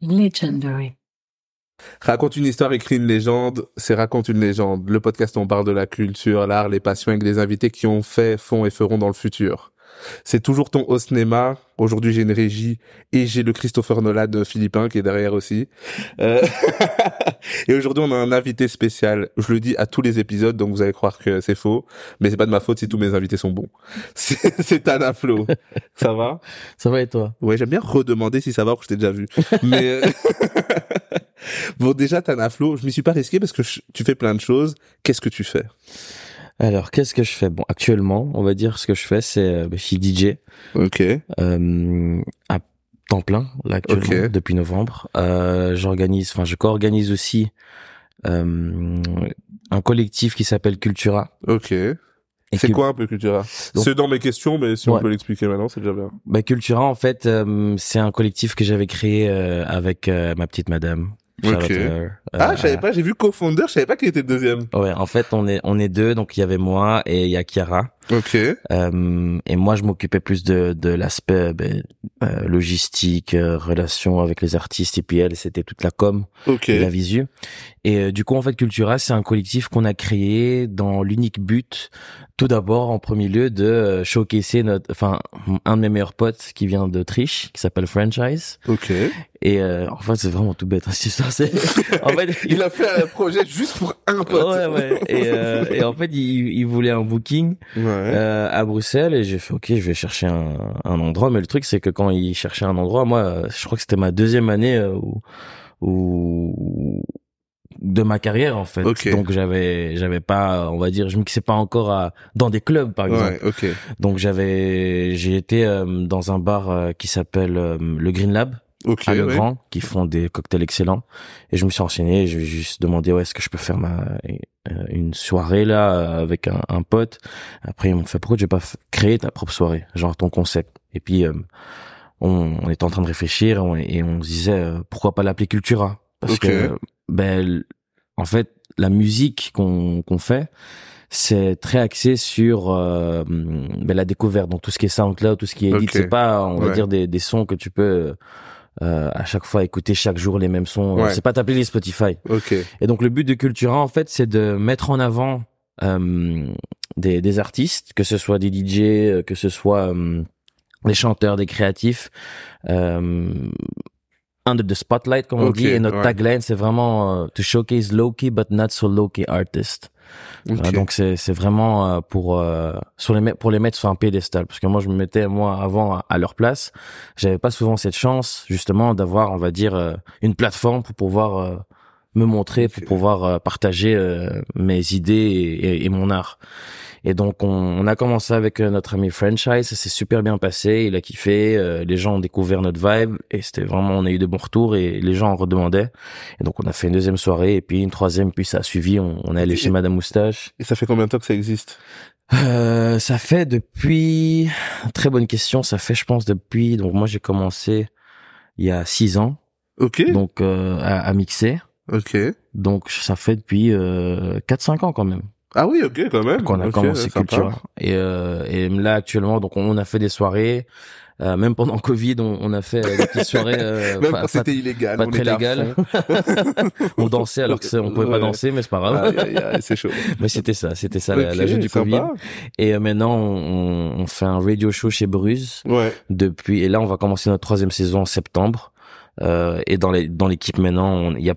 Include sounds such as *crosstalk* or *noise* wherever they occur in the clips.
Legendary. Raconte une histoire, écrit une légende, c'est Raconte une légende. Le podcast on parle de la culture, l'art, les passions avec des invités qui ont fait, font et feront dans le futur. C'est toujours ton au cinéma. Aujourd'hui, j'ai une régie et j'ai le Christopher Nolan philippin qui est derrière aussi. Euh, *laughs* et aujourd'hui, on a un invité spécial. Je le dis à tous les épisodes, donc vous allez croire que c'est faux, mais c'est pas de ma faute si tous mes invités sont bons. *laughs* C'est Tana Flo. Ça va? Ça va et toi? Ouais, j'aime bien redemander si ça va, parce que je t'ai déjà vu. Mais euh, *laughs* bon, déjà Tana Flo, je m'y suis pas risqué parce que je- tu fais plein de choses. Qu'est-ce que tu fais? Alors, qu'est-ce que je fais? Bon, actuellement, on va dire ce que je fais, c'est euh, je suis DJ Ok. euh, à temps plein là actuellement depuis novembre. Euh, J'organise, enfin, je co-organise aussi euh, un collectif qui s'appelle Cultura. Ok. C'est que- quoi un peu Cultura? C'est dans mes questions, mais si on peut l'expliquer maintenant, c'est déjà bien. bah, Cultura, en fait, euh, c'est un collectif que j'avais créé euh, avec euh, ma petite madame. Shout out Ok. to her. Ah, Euh, je savais pas, j'ai vu co-founder, je savais pas qui était deuxième. Ouais, en fait, on est on est deux, donc il y avait moi et il y a Kiara. Ok. Euh, et moi, je m'occupais plus de, de l'aspect ben, euh, logistique, euh, relation avec les artistes. Et puis elle, c'était toute la com Ok. et la visu. Et euh, du coup, en fait, Cultura, c'est un collectif qu'on a créé dans l'unique but, tout d'abord, en premier lieu, de euh, showcaser notre, enfin, un de mes meilleurs potes qui vient d'Autriche, qui s'appelle Franchise. Ok. Et euh, en fait, c'est vraiment tout bête. hein, cette histoire. C'est- *laughs* en fait, Il a fait un projet juste pour un pote. Ouais, ouais. Et, euh, et en fait, il, il voulait un booking Ouais. euh, à Bruxelles et j'ai fait ok, je vais chercher un, un endroit. Mais le truc, c'est que quand il cherchait un endroit, moi, je crois que c'était ma deuxième année euh, où, où- de ma carrière en fait. Ok. Donc j'avais, j'avais pas, on va dire, je mixais pas encore à, dans des clubs par exemple. Ouais, ok. Donc j'avais, j'ai été euh, dans un bar euh, qui s'appelle euh, le Green Lab Ok. à Le ouais. Grand qui font des cocktails excellents et je me suis renseigné et je vais juste demandé ouais est-ce que je peux faire ma euh, une soirée là euh, avec un, un pote? Après ils m'ont fait pourquoi tu veux pas créer ta propre soirée? Genre ton concept et puis euh, on, on était en train de réfléchir on- et on se disait euh, pourquoi pas l'appeler Cultura? Parce que ben en fait la musique qu'on qu'on fait c'est très axé sur euh, ben, la découverte donc tout ce qui est SoundCloud tout ce qui est edit c'est pas on va dire des, des sons que tu peux euh, à chaque fois écouter chaque jour les mêmes sons. Ouais. C'est pas t'appeler les Spotify. Ok. Et donc le but de Cultura en fait, c'est de mettre en avant euh, des, des artistes, que ce soit des DJ, euh, que ce soit euh, des chanteurs, des créatifs. Euh, under the spotlight comme on Ok, dit et notre ouais. tagline c'est vraiment euh, to showcase low key but not so low key artists Ok. euh, donc c'est c'est vraiment euh, pour euh, sur les pour les mettre sur un pédestal parce que moi je me mettais moi avant à, à leur place j'avais pas souvent cette chance justement d'avoir on va dire euh, une plateforme pour pouvoir euh, me montrer pour pouvoir euh, partager euh, mes idées et, et- et mon art et donc on, on a commencé avec euh, notre ami franchise ça s'est super bien passé il a kiffé euh, les gens ont découvert notre vibe et c'était vraiment on a eu de bons retours et les gens en redemandaient et donc on a fait une deuxième soirée et puis une troisième puis ça a suivi on, on est allé chez Madame Moustache Et ça fait combien de temps que ça existe? Euh, ça fait depuis très bonne question. Ça fait, je pense, depuis. Donc moi, j'ai commencé il y a six ans, Ok. donc euh, à, à mixer. Ok. Donc ça fait depuis euh, 4-5 ans quand même Ah oui, ok, quand même. qu'on a Ok, commencé. Cultura. Et, euh, et là actuellement, donc on a fait des soirées. Euh, même pendant *laughs* Covid, on, on a fait des petites soirées. Euh, *laughs* Même pas- quand pas- c'était illégal. pas on très légal. *laughs* on dansait alors que on pouvait pas Ouais. danser, mais c'est pas grave. Aïe, c'est chaud. Mais c'était ça, c'était ça la, Ok, la jeu du sympa. Covid. Et euh, maintenant, on, on fait un radio show chez Bruce. Ouais. depuis et là on va commencer notre troisième saison en septembre euh, et dans les dans l'équipe maintenant il y a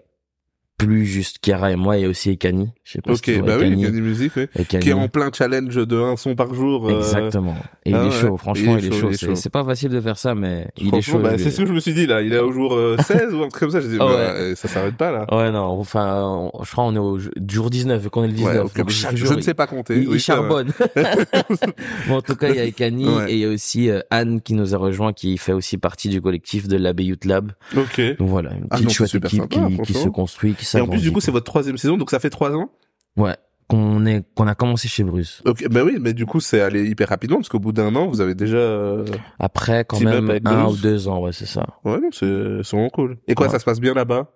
plus juste Kiara et moi il y a aussi Ekani je sais pas si Ok, tu vois bah oui, Ekani. a des musiques, oui. Ekani. Qui est en plein challenge de un son par jour. euh, exactement et ah il est ouais, chaud franchement il est, chaud, il est C'est- chaud. c'est pas facile de faire ça mais il est chaud bah, c'est ce que je me suis dit là. Il est au jour euh, *laughs* 16 ou un truc comme ça. Je dis, Ah bah, ouais. euh, ça s'arrête pas là. ouais non enfin on- je crois on est au jour 19 vu qu'on est le 19 Ouais, donc je- chaque je jour ne sais pas compter. il, Oui, charbonne *laughs* bon en tout cas il y a Ekani et il y a aussi euh, Anne qui nous a rejoint qui fait aussi partie du collectif de l'Abbey Youth Lab Ok. donc voilà une Ah petite chouette équipe qui, se construit qui Et en plus, du coup, c'est votre troisième saison, donc ça fait trois ans. Ouais, qu'on est qu'on a commencé chez Bruce. Ok, bah oui, mais du coup, c'est allé hyper rapidement parce qu'au bout d'un an, vous avez déjà. euh, Après, quand Team up même avec un Bruce. ou deux ans, ouais, c'est ça. Ouais, non, c'est c'est vraiment cool. Et quoi, Ouais. ça se passe bien là-bas?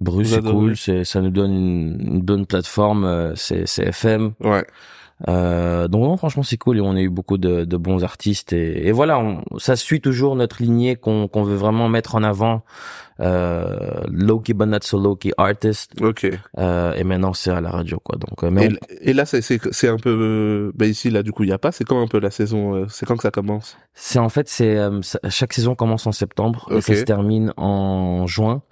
Bruce, Vous c'est adorez. cool, c'est ça nous donne une, une bonne plateforme, euh, c'est c'est FM. Ouais. Euh, donc non, franchement c'est cool et on a eu beaucoup de, de bons artistes et, et voilà, on, ça suit toujours notre lignée qu'on qu'on veut vraiment mettre en avant. Euh, low-key but not so low-key artist. Ok. Euh, et maintenant c'est à la radio quoi. Donc euh, mais Et, on- et là, c'est un peu. Bah ici, là, du coup, il y a pas. C'est quand un peu la saison euh, C'est quand que ça commence? C'est en fait c'est euh, chaque saison commence en septembre et ça se termine en juin.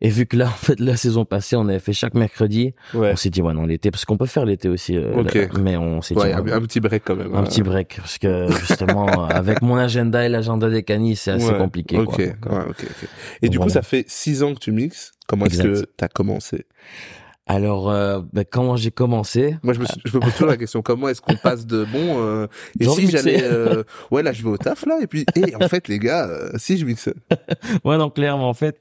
Et vu que là, *laughs* en fait, la saison passée, on avait fait chaque mercredi, Ouais. on s'est dit, ouais, non, l'été, parce qu'on peut faire l'été aussi, euh, Ok. là, mais on s'est dit, Ouais, un, ouais, un petit break quand même. un hein. petit break, parce que justement, *laughs* avec mon agenda et l'agenda des canis, c'est assez Ouais, compliqué. Ok, quoi. Euh, ouais, ok, ok. Et du coup, voilà. ça fait six ans que tu mixes. Comment est-ce que t'as commencé? Alors, euh, ben, comment j'ai commencé? Moi, je me, suis- je me pose toujours la question comment est-ce qu'on passe de bon euh, et si j'allais euh, *laughs* ouais là je vais au taf là et puis et en fait les gars euh, si je mixe Ouais, non, clairement, en fait,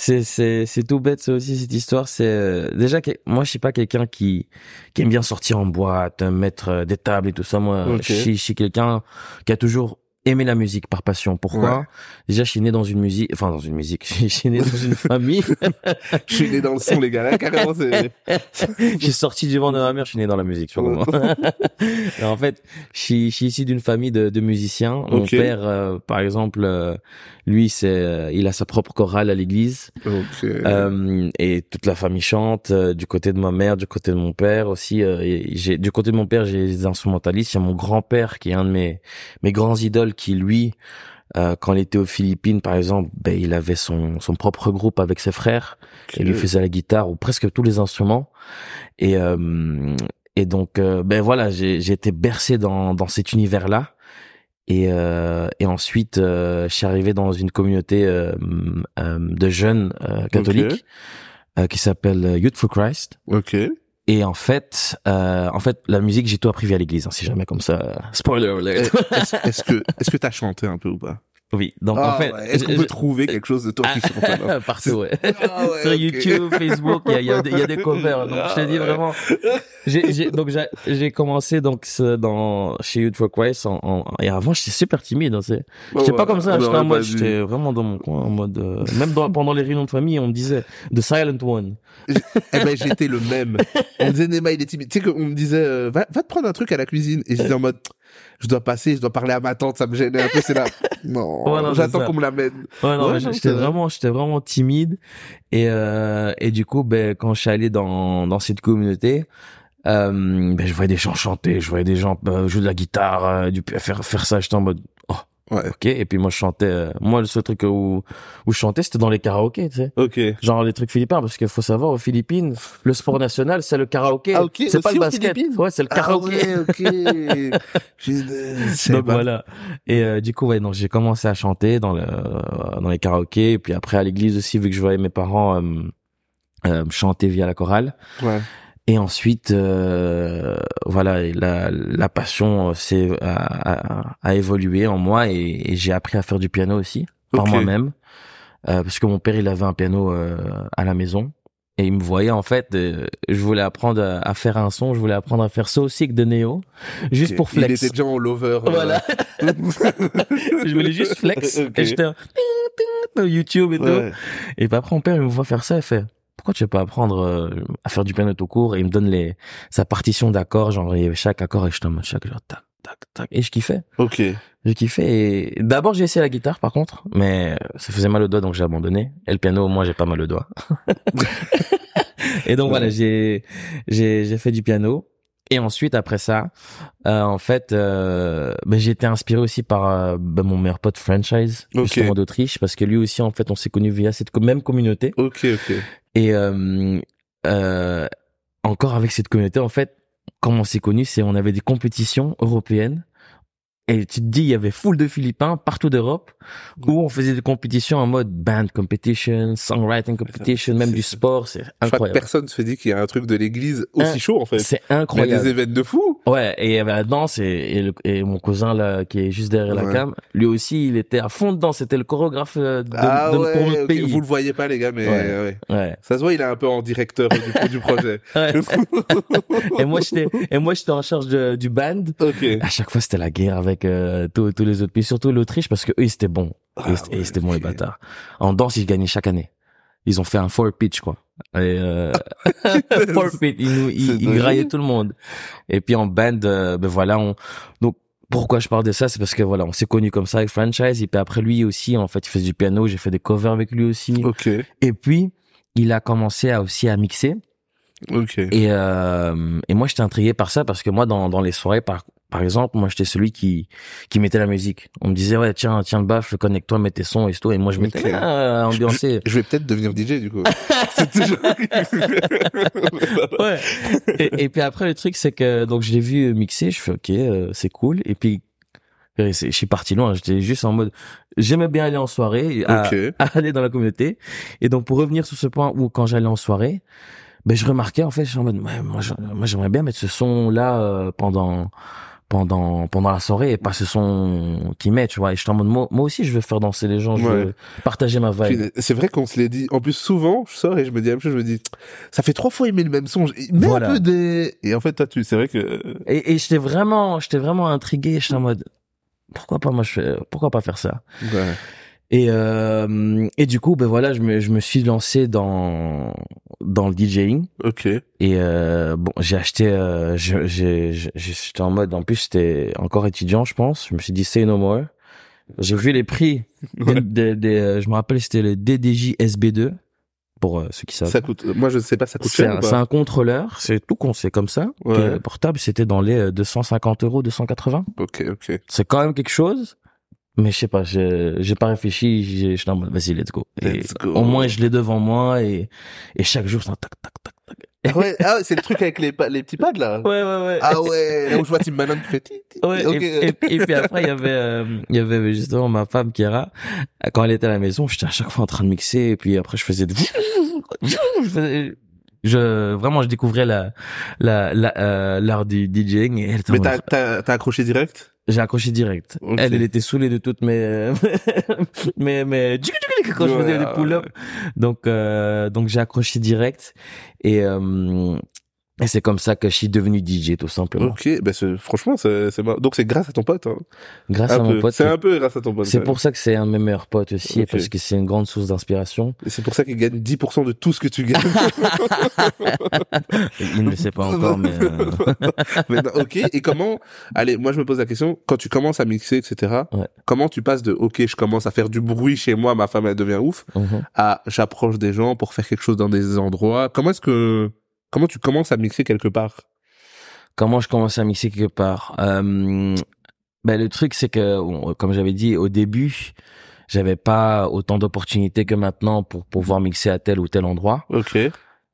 c'est c'est c'est tout bête, ça aussi cette histoire. C'est euh, déjà que moi, je suis pas quelqu'un qui qui aime bien sortir en boîte, euh, mettre euh, des tables et tout ça. Moi, je suis je suis quelqu'un qui a toujours aimé la musique par passion. Pourquoi Ouais. Déjà, je suis né dans une musique, enfin dans une musique. *laughs* Je suis né dans une famille. je suis né dans le son les gars là carrément c'est *laughs* j'ai sorti du ventre de ma mère, je suis né dans la musique, tu vois *laughs* en fait, je suis, je suis issu d'une famille de, de musiciens. Mon père, euh, par exemple, euh, lui, c'est, euh, il a sa propre chorale à l'église. et toute la famille chante. du côté de ma mère, du côté de mon père aussi. j'ai, du côté de mon père, j'ai des instrumentalistes. Il y a mon grand-père qui est un de mes mes grands idoles, qui lui, euh, quand il était aux Philippines, par exemple, ben il avait son son propre groupe avec ses frères. Et lui faisait la guitare ou presque tous les instruments. Et euh, et donc euh, ben voilà, j'ai j'ai été bercé dans dans cet univers là. Et euh, et ensuite, euh, je suis arrivé dans une communauté de jeunes euh, catholiques euh, qui s'appelle Youth for Christ. ok Et en fait, euh, en fait, la musique, j'ai tout appris via l'église. Hein, si jamais comme ça. Spoiler alert. est-ce est-ce que est-ce que t'as chanté un peu ou pas? Oui. Donc Ah en fait, ouais, est-ce qu'on je- peut trouver quelque chose de toi qui chante alors *laughs* partout, ouais. Ah ouais, *laughs* sur. YouTube, Facebook, il y a, y, a y a des covers. Donc je te dis Ah ouais. vraiment, j'ai, j'ai, donc j'ai, j'ai commencé donc dans chez Youth for Christ en, en- et avant j'étais super timide. Hein, c'est, j'étais pas comme ça. J'étais en mode, j'étais vraiment dans mon coin, en mode euh, même dans- pendant les réunions de famille, on me disait The Silent One. Eh ben, j'étais le même. On me disait, Nema, il est timide. Tu sais qu'on me disait, euh, va, va te prendre un truc à la cuisine. Et j'étais en mode, je dois passer, je dois parler à ma tante, ça me gênait un peu, c'est là. *laughs* Non, Ouais, non, c'est j'attends qu'on me l'amène. Ouais, non, Ouais, j'étais vraiment, j'étais vraiment timide. Et euh, et du coup, ben quand je suis allé dans dans cette communauté. Euh, ben je voyais des gens chanter, je voyais des gens euh, jouer de la guitare, euh, du faire faire ça. J'étais en mode Ouais. ok. Et puis moi je chantais. euh, moi le seul truc où où je chantais c'était dans les karaokés, tu sais. Ok. Genre les trucs philippins parce qu'il faut savoir aux Philippines le sport national c'est le karaoké. Ah, ok. C'est pas Aussi le aux basket. Philippines? Ouais c'est le karaoké. Ah ouais, ok. *laughs* Je Donc pas. voilà. Et euh, du coup, ouais, donc j'ai commencé à chanter dans le euh, dans les karaokés, et puis après à l'église aussi, vu que je voyais mes parents euh, euh, chanter via la chorale. Ouais. Et ensuite, euh, voilà, la la passion euh, s'est a, a, a évolué en moi, et, et j'ai appris à faire du piano aussi par moi-même, euh, parce que mon père il avait un piano euh, à la maison. Et il me voyait en fait, euh, je voulais apprendre à, à faire un son, je voulais apprendre à faire So Sick de Neo, juste pour Il flex. était déjà en lover. euh. Voilà. *laughs* je voulais juste flex. Et j'étais YouTube et tout. Ouais. Et puis après, mon père, il me voit faire ça, il fait, pourquoi tu veux pas apprendre euh, à faire du piano tout court? Et il me donne les, sa partition d'accords, genre, chaque accord et en mode chaque, genre, tac, tac, tac. Et je kiffais. Ok. Je kiffais. Et d'abord, j'ai essayé la guitare, par contre, mais ça faisait mal au doigt, donc j'ai abandonné. Et le piano, moi, j'ai pas mal au doigt. *laughs* et donc voilà, j'ai, j'ai, j'ai fait du piano. Et ensuite, après ça, euh, en fait, euh, ben, j'ai été inspiré aussi par euh, ben, mon meilleur pote franchise, Ok. justement d'Autriche, parce que lui aussi, en fait, on s'est connus via cette même communauté. Ok, ok. Et euh, euh, encore avec cette communauté, en fait, comment on s'est connus, c'est on avait des compétitions européennes. Et tu te dis, il y avait full de Philippins partout d'Europe où on faisait des compétitions en mode band competition, songwriting competition, même du sport, c'est Je crois que incroyable. personne se dit qu'il y a un truc de l'église aussi chaud, en fait. C'est Il y a incroyable. des événements de fou. Ouais, et il y avait la danse et, et, le- et mon cousin là qui est juste derrière la cam, lui aussi il était à fond dedans, c'était le chorégraphe euh, de, ah de- ouais, pour pays. Vous le voyez pas, les gars, mais Ouais. Ça se voit, il est un peu en directeur du, du projet. *laughs* *laughs* Et moi j'étais et moi j'étais en charge de- du band. ok. À chaque fois c'était la guerre avec euh, tous tous les autres pays, surtout l'Autriche parce que eux ils étaient bons. Ah ouais, c'était bons les bâtards. En danse ils gagnaient chaque année. Ils ont fait un four pitch quoi. Et euh, *laughs* *laughs* forfeit, il, nous, il, il graillait tout le monde. Et puis en band, euh, ben voilà, on donc pourquoi je parle de ça, c'est parce que voilà, on s'est connus comme ça avec franchise. Et puis après lui aussi, en fait, il faisait du piano. J'ai fait des covers avec lui aussi. Ok. Et puis il a commencé à aussi à mixer. Ok. Et, euh, et moi, j'étais intrigué par ça parce que moi, dans, dans les soirées, par, par exemple, moi, j'étais celui qui, qui mettait la musique. On me disait, ouais, tiens, tiens le baffe, connecte-toi, mets tes sons et tout. Et moi, je m'étais Ok. là, à ambiancer. Je vais peut-être devenir DJ du coup. *laughs* C'est toujours. ouais. Et, et puis après, le truc, c'est que, donc, je l'ai vu mixer, je fais, ok, euh, c'est cool. Et puis, je suis parti loin. J'étais juste en mode, j'aimais bien aller en soirée, *laughs* à, aller dans la communauté. Et donc, pour revenir sur ce point où, quand j'allais en soirée, ben, je remarquais, en fait, je suis en mode, ouais, moi, j'aimerais bien mettre ce son-là euh, pendant, pendant, pendant la soirée et pas ce son qui met, tu vois. Et j'étais en mode, moi, moi aussi, je veux faire danser les gens, je Ouais. veux partager ma vibe. C'est vrai qu'on se l'est dit. En plus, souvent, je sors et je me dis la même chose. Je me dis, ça fait trois fois aimer le même son. Mais Voilà. un peu des. Et en fait, toi, tu, c'est vrai que. Et, et j'étais vraiment, j'étais vraiment intrigué. J'étais en mode, pourquoi pas moi, je fais, pourquoi pas faire ça? Ouais. Et euh, et du coup, ben voilà, je me je me suis lancé dans dans le DJing. Ok. Et euh, bon, j'ai acheté, euh, j'étais en mode, en plus j'étais encore étudiant, je pense. Je me suis dit say no more. J'ai vu les prix. *laughs* Des, Ouais. des- des, euh, je me rappelle, c'était le DDJ SB2 pour euh, ceux qui savent. Ça coûte. Moi, je sais pas, ça coûte cher. c'est un contrôleur, c'est tout con, c'est comme ça. Ouais. Portable, c'était dans les euh, 250 euros, 280. Ok, ok. C'est quand même quelque chose. Mais je sais pas, j'ai j'ai pas réfléchi, j'ai- j'étais en mode, vas-y, let's go. Et Let's go. Au moins, je l'ai devant moi et, et chaque jour, c'est un tac, tac, tac, tac. Ah ouais, ah, c'est le truc avec les, les petits pads là. Ouais, ouais, ouais. Ah ouais, là où je vois Tim Manon qui fait. Ouais, Ok. et, et- et puis après, il y avait, euh, il y avait justement ma femme, Kira. Quand elle était à la maison, j'étais à chaque fois en train de mixer, et puis après, je faisais de... je faisais- je, vraiment, je découvrais la, la, la, euh, l'art du DJing, et elle Mais t'as, t'as accroché direct? J'ai accroché direct. Elle, elle était saoulée de toutes mes, *laughs* mes, mes, quand je faisais des pull-ups. Donc, euh, donc j'ai accroché direct, et, euh, et c'est comme ça que je suis devenu DJ, tout simplement. Ok, ben c'est, franchement, c'est, donc c'est grâce à ton pote. Hein. Grâce Un à mon pote. C'est un peu grâce à ton pote. C'est pour ça que c'est un de mes meilleurs potes aussi, parce que c'est une grande source d'inspiration. Et c'est pour ça qu'il gagne 10% de tout ce que tu gagnes. *laughs* *laughs* Il ne le sait pas encore, mais euh, *laughs* Mais non, ok. Et comment Allez, moi je me pose la question. Quand tu commences à mixer, etc. Ouais. Comment tu passes de ok, je commence à faire du bruit chez moi, ma femme elle devient ouf, mhm. à j'approche des gens pour faire quelque chose dans des endroits? Comment est-ce que comment tu commences à mixer quelque part? Comment je commence à mixer quelque part? Euh, ben le truc c'est que comme j'avais dit au début, j'avais pas autant d'opportunités que maintenant pour pouvoir mixer à tel ou tel endroit. Ok.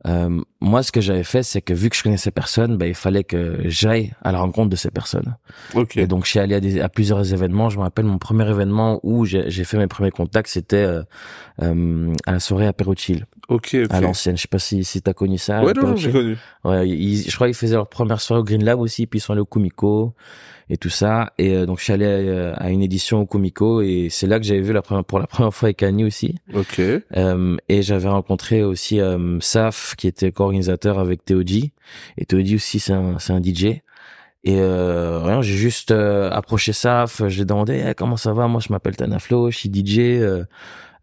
Euh, moi, ce que j'avais fait, c'est que vu que je connaissais personne, ben il fallait que j'aille à la rencontre de ces personnes. Ok. Et donc, je suis allé à, des, à plusieurs événements. Je me rappelle mon premier événement où j'ai fait mes premiers contacts, c'était euh, euh, à la soirée à Chill, Ok. ok. à l'ancienne. Je sais pas si si t'as connu ça. ouais, non, j'ai connu. Ouais, ils- je crois qu'ils faisaient leur première soirée au Green Lab aussi, puis ils sont allés au Kumiko et tout ça. Et euh, donc, je suis allé euh, à une édition au Kumiko et c'est là que j'avais vu la première, pour la première fois avec Annie aussi. Ok. Euh, et j'avais rencontré aussi euh, Saf, qui était co-organisateur avec Théodie. Et Théodie aussi, c'est un, c'est un DJ. Et euh, rien, j'ai juste euh, approché Saf, je lui ai demandé Eh, comment ça va, moi je m'appelle Tanaflo, je suis DJ. Euh,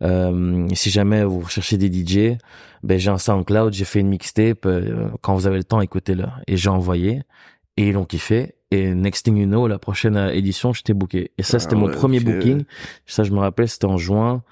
euh, si jamais vous recherchez des DJ, ben j'ai un SoundCloud, j'ai fait une mixtape. euh, quand vous avez le temps, écoutez-le. Et j'ai envoyé. Et ils l'ont kiffé. Et next thing you know, la prochaine euh, édition, j'étais booké. Et ça, Ah c'était mon ouais, premier ok. booking. Ça, je me rappelle, c'était en juin,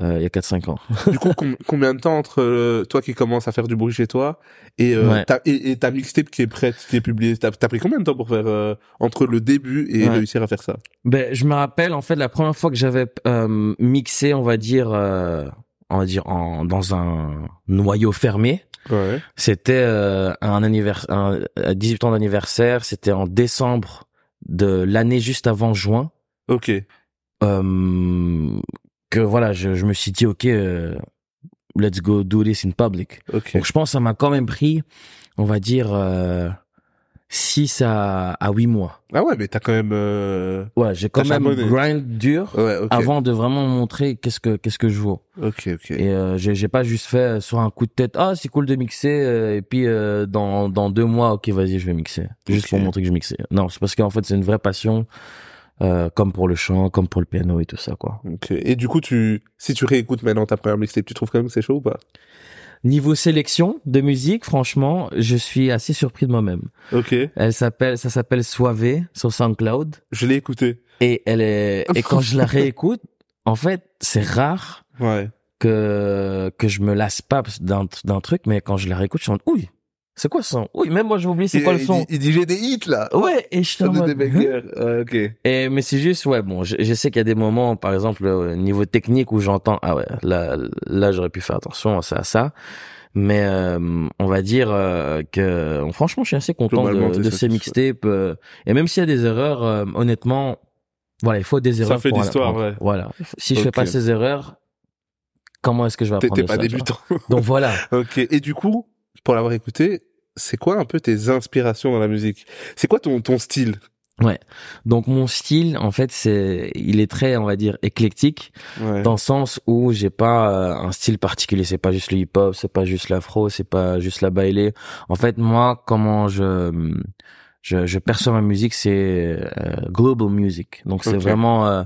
euh, il y a 4-5 ans. *laughs* du coup, com- combien de temps entre euh, toi qui commences à faire du bruit chez toi et, euh, Ouais. ta, et, et ta mixtape qui est prête, qui est publiée? T'as as pris combien de temps pour faire euh, entre le début et Ouais. réussir à faire ça? Ben, je me rappelle en fait la première fois que j'avais euh, mixé, on va dire, euh, on va dire en dans un noyau fermé. Ouais. C'était euh, un anniversaire, un, à 18 ans d'anniversaire. C'était en décembre de l'année juste avant juin. Ok. Euh, que voilà, je, je me suis dit ok, euh, let's go do this in public. Ok. Donc je pense que ça m'a quand même pris, on va dire, euh, 6 à, à 8 mois. Ah ouais, mais t'as quand même. Euh... Ouais, j'ai quand même charbonné. grind dur. Ouais. Ok. avant de vraiment montrer qu'est-ce que qu'est-ce que je vaux. Ok. Ok. Et euh, j'ai j'ai pas juste fait euh, sur un coup de tête ah c'est cool de mixer euh, et puis euh, dans dans deux mois ok vas-y je vais mixer juste pour montrer que je mixais. Non c'est parce qu'en fait c'est une vraie passion euh, comme pour le chant comme pour le piano et tout ça quoi. Ok. Et du coup, tu, si tu réécoutes maintenant ta première mixtape, tu trouves quand même que c'est chaud ou pas? Niveau sélection de musique, franchement, je suis assez surpris de moi-même. Ok. Elle s'appelle, ça s'appelle Soave sur SoundCloud. Je l'ai écouté. Et elle est, et quand je la réécoute, en fait, c'est rare Ouais. que, que je me lasse pas d'un, d'un truc, mais quand je la réécoute, je suis en mode, oui, c'est quoi ce son? Oui, même moi, j'ai oublié c'est Il- quoi le il son? dit- Il dit j'ai des hits là. Ouais, et je suis Ça en mode, des hein? bangers. Ouais, ok. Et mais c'est juste ouais bon je, je sais qu'il y a des moments par exemple au niveau technique où j'entends ah ouais là là j'aurais pu faire attention à ça à ça mais euh, on va dire euh, que franchement je suis assez content de, ces mixtapes euh, et même s'il y a des erreurs euh, honnêtement voilà il faut des erreurs fait pour en l'histoire, ouais. voilà si je fais pas ces erreurs comment est-ce que je vais apprendre t'es pas ça, débutant. donc voilà *laughs* ok. Et du coup, pour l'avoir écouté, c'est quoi un peu tes inspirations dans la musique? C'est quoi ton ton style? Donc mon style en fait c'est il est très on va dire éclectique Ouais. dans le sens où j'ai pas euh, un style particulier. C'est pas juste le hip hop c'est pas juste l'afro c'est pas juste la baile en fait moi comment je je, je perçois ma musique c'est euh, global music. Donc c'est vraiment euh,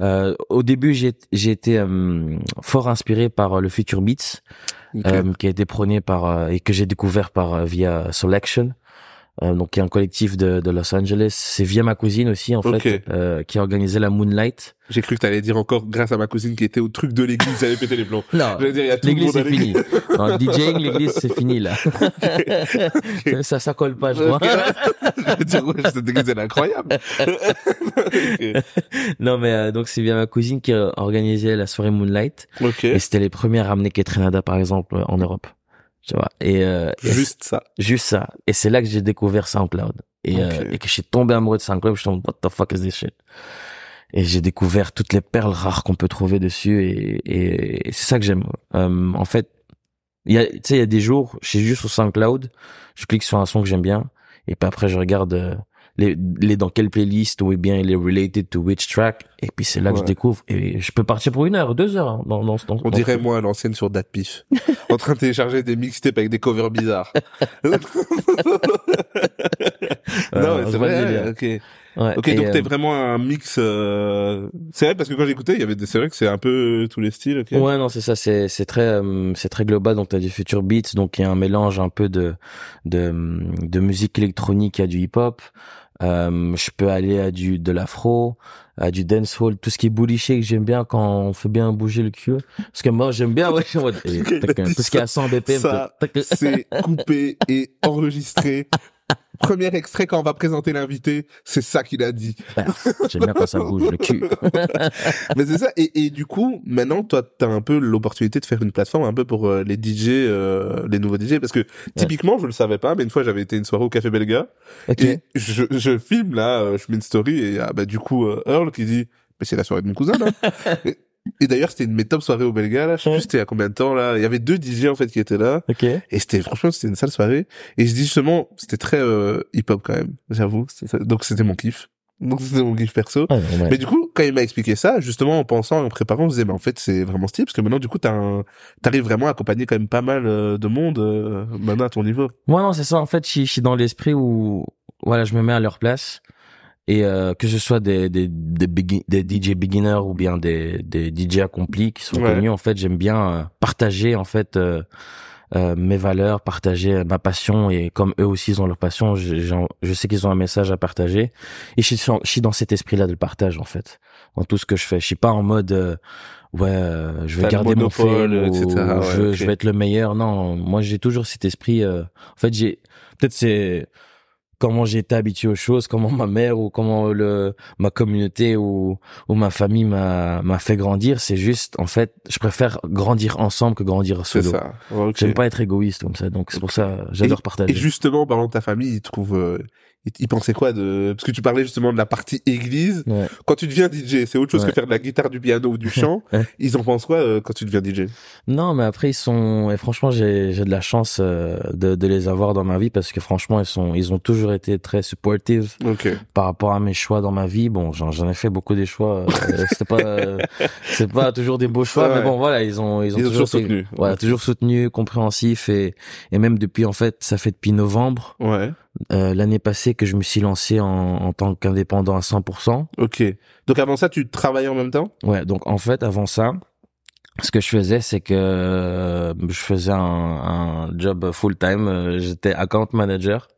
euh, au début j'ai j'ai été euh, fort inspiré par euh, le future beats Euh, qui a été prôné par euh, et que j'ai découvert par euh, via Selection euh, donc qui est un collectif de, de Los Angeles c'est via ma cousine aussi en fait euh, qui a organisé la Moonlight J'ai cru que t'allais dire encore grâce à ma cousine qui était au truc de l'église, j'avais pété les plombs. *laughs* non L'église c'est fini. Non, DJing, l'église c'est fini là. *laughs* ça, ça colle pas, je crois. *laughs* cette église elle est incroyable. non mais euh, donc c'est bien ma cousine qui a organisé la soirée Moonlight et c'était les premières à amener Ketrenada par exemple en Europe. Tu vois. Et, euh, et Juste ça. juste ça. Et c'est là que j'ai découvert SoundCloud et, euh, et que je suis tombé amoureux de SoundCloud. Je suis en what the fuck is this shit? Et j'ai découvert toutes les perles rares qu'on peut trouver dessus et, et, et c'est ça que j'aime. Euh, en fait, il y a, tu sais, il y a des jours, je suis juste sur SoundCloud, je clique sur un son que j'aime bien et puis après je regarde euh, les, les dans quelle playlist ou bien il est related to which track et puis c'est là que je découvre et je peux partir pour une heure, deux heures hein, dans, dans, dans On dans- dirait moi à l'ancienne sur Datpif. *laughs* en train de télécharger des mixtapes avec des covers bizarres. *laughs* non, Euh, c'est vrai. Ok. Ouais, Ok, donc euh, t'es vraiment un mix. Euh... C'est vrai parce que quand j'écoutais, il y avait. des- C'est vrai que c'est un peu tous les styles. Ok. Ouais, non, c'est ça, c'est c'est très euh, c'est très global. Donc t'as du future beats, donc il y a un mélange un peu de de de musique électronique à du hip hop. Euh, je peux aller à du de l'afro, à du dancehall, tout ce qui est bully shake, j'aime bien quand on fait bien bouger le cul. Parce que moi j'aime bien ouais, *laughs* eh, tout ce qui est à 100 BPM. Ça, c'est coupé et enregistré. Premier extrait quand on va présenter l'invité, c'est ça qu'il a dit. J'aime bien quand ça bouge le cul. *laughs* Mais c'est ça. Et, et du coup, maintenant, toi, t'as un peu l'opportunité de faire une plateforme un peu pour euh, les DJ, euh, les nouveaux DJ, parce que typiquement, je le savais pas, mais une fois, j'avais été une soirée au Café Belga et je, je filme là, euh, je mets une story et ah, bah du coup, euh, Earl qui dit, mais c'est la soirée de mon cousin là. *laughs* et et d'ailleurs, c'était une de mes top soirées au Belga là. Je sais Ouais. plus c'était il y a combien de temps là. Il y avait deux DJ en fait qui étaient là. Ok. Et c'était franchement c'était une sale soirée. Et je dis justement c'était très euh, hip hop quand même, j'avoue. Donc c'était mon kiff. Donc *laughs* c'était mon kiff perso. Ouais, ouais. Mais du coup quand il m'a expliqué ça, justement en pensant, en préparant, je me disais mais en fait c'est vraiment stylé parce que maintenant du coup t'as un... t'arrives vraiment à accompagner quand même pas mal euh, de monde euh, maintenant à ton niveau. Moi non, c'est ça. En fait, je suis- je suis dans l'esprit où voilà, je me mets à leur place et euh, que ce soit des des des, begin- des DJ beginners ou bien des des DJ accomplis qui sont Ouais. connus. En fait, j'aime bien euh, partager en fait euh, euh, mes valeurs, partager ma passion et comme eux aussi ils ont leur passion, je, je sais qu'ils ont un message à partager et je suis, je suis dans cet esprit-là de le partage en fait dans tout ce que je fais. Je suis pas en mode euh, ouais, euh, je vais garder mon ou etc., ouais, je, ok. je vais être le meilleur. Non, moi j'ai toujours cet esprit. euh, en fait, j'ai peut-être c'est comment j'ai été habitué aux choses, comment ma mère ou comment le ma communauté ou ou ma famille m'a m'a fait grandir. C'est juste en fait, je préfère grandir ensemble que grandir C'est solo. ça. Ouais, ok. J'aime pas être égoïste comme ça, donc c'est pour ça j'adore partager. Et justement, parlant de ta famille, ils trouvent, euh, ils, ils pensaient quoi de, parce que tu parlais justement de la partie église. Ouais. Quand tu deviens DJ, c'est autre chose Ouais. que faire de la guitare, du piano ou du *laughs* chant. Ils en pensent quoi euh, quand tu deviens DJ Non, mais après ils sont et franchement j'ai j'ai de la chance euh, de de les avoir dans ma vie parce que franchement ils sont ils ont toujours été très supportive Ok. par rapport à mes choix dans ma vie. Bon, j'en j'en ai fait beaucoup des choix. euh, *laughs* C'était pas euh, c'est pas toujours des beaux choix, Ouais. mais bon voilà ils ont ils ont Ils ont toujours été- soutenu. Voilà, toujours soutenu, compréhensif et et même depuis en fait ça fait depuis novembre Ouais. Euh, l'année passée que je me suis lancé en, en tant qu'indépendant à 100%. Ok. Donc avant ça, tu travaillais en même temps? Ouais, donc en fait avant ça ce que je faisais, c'est que euh, je faisais un, un job full time. Euh, J'étais account manager.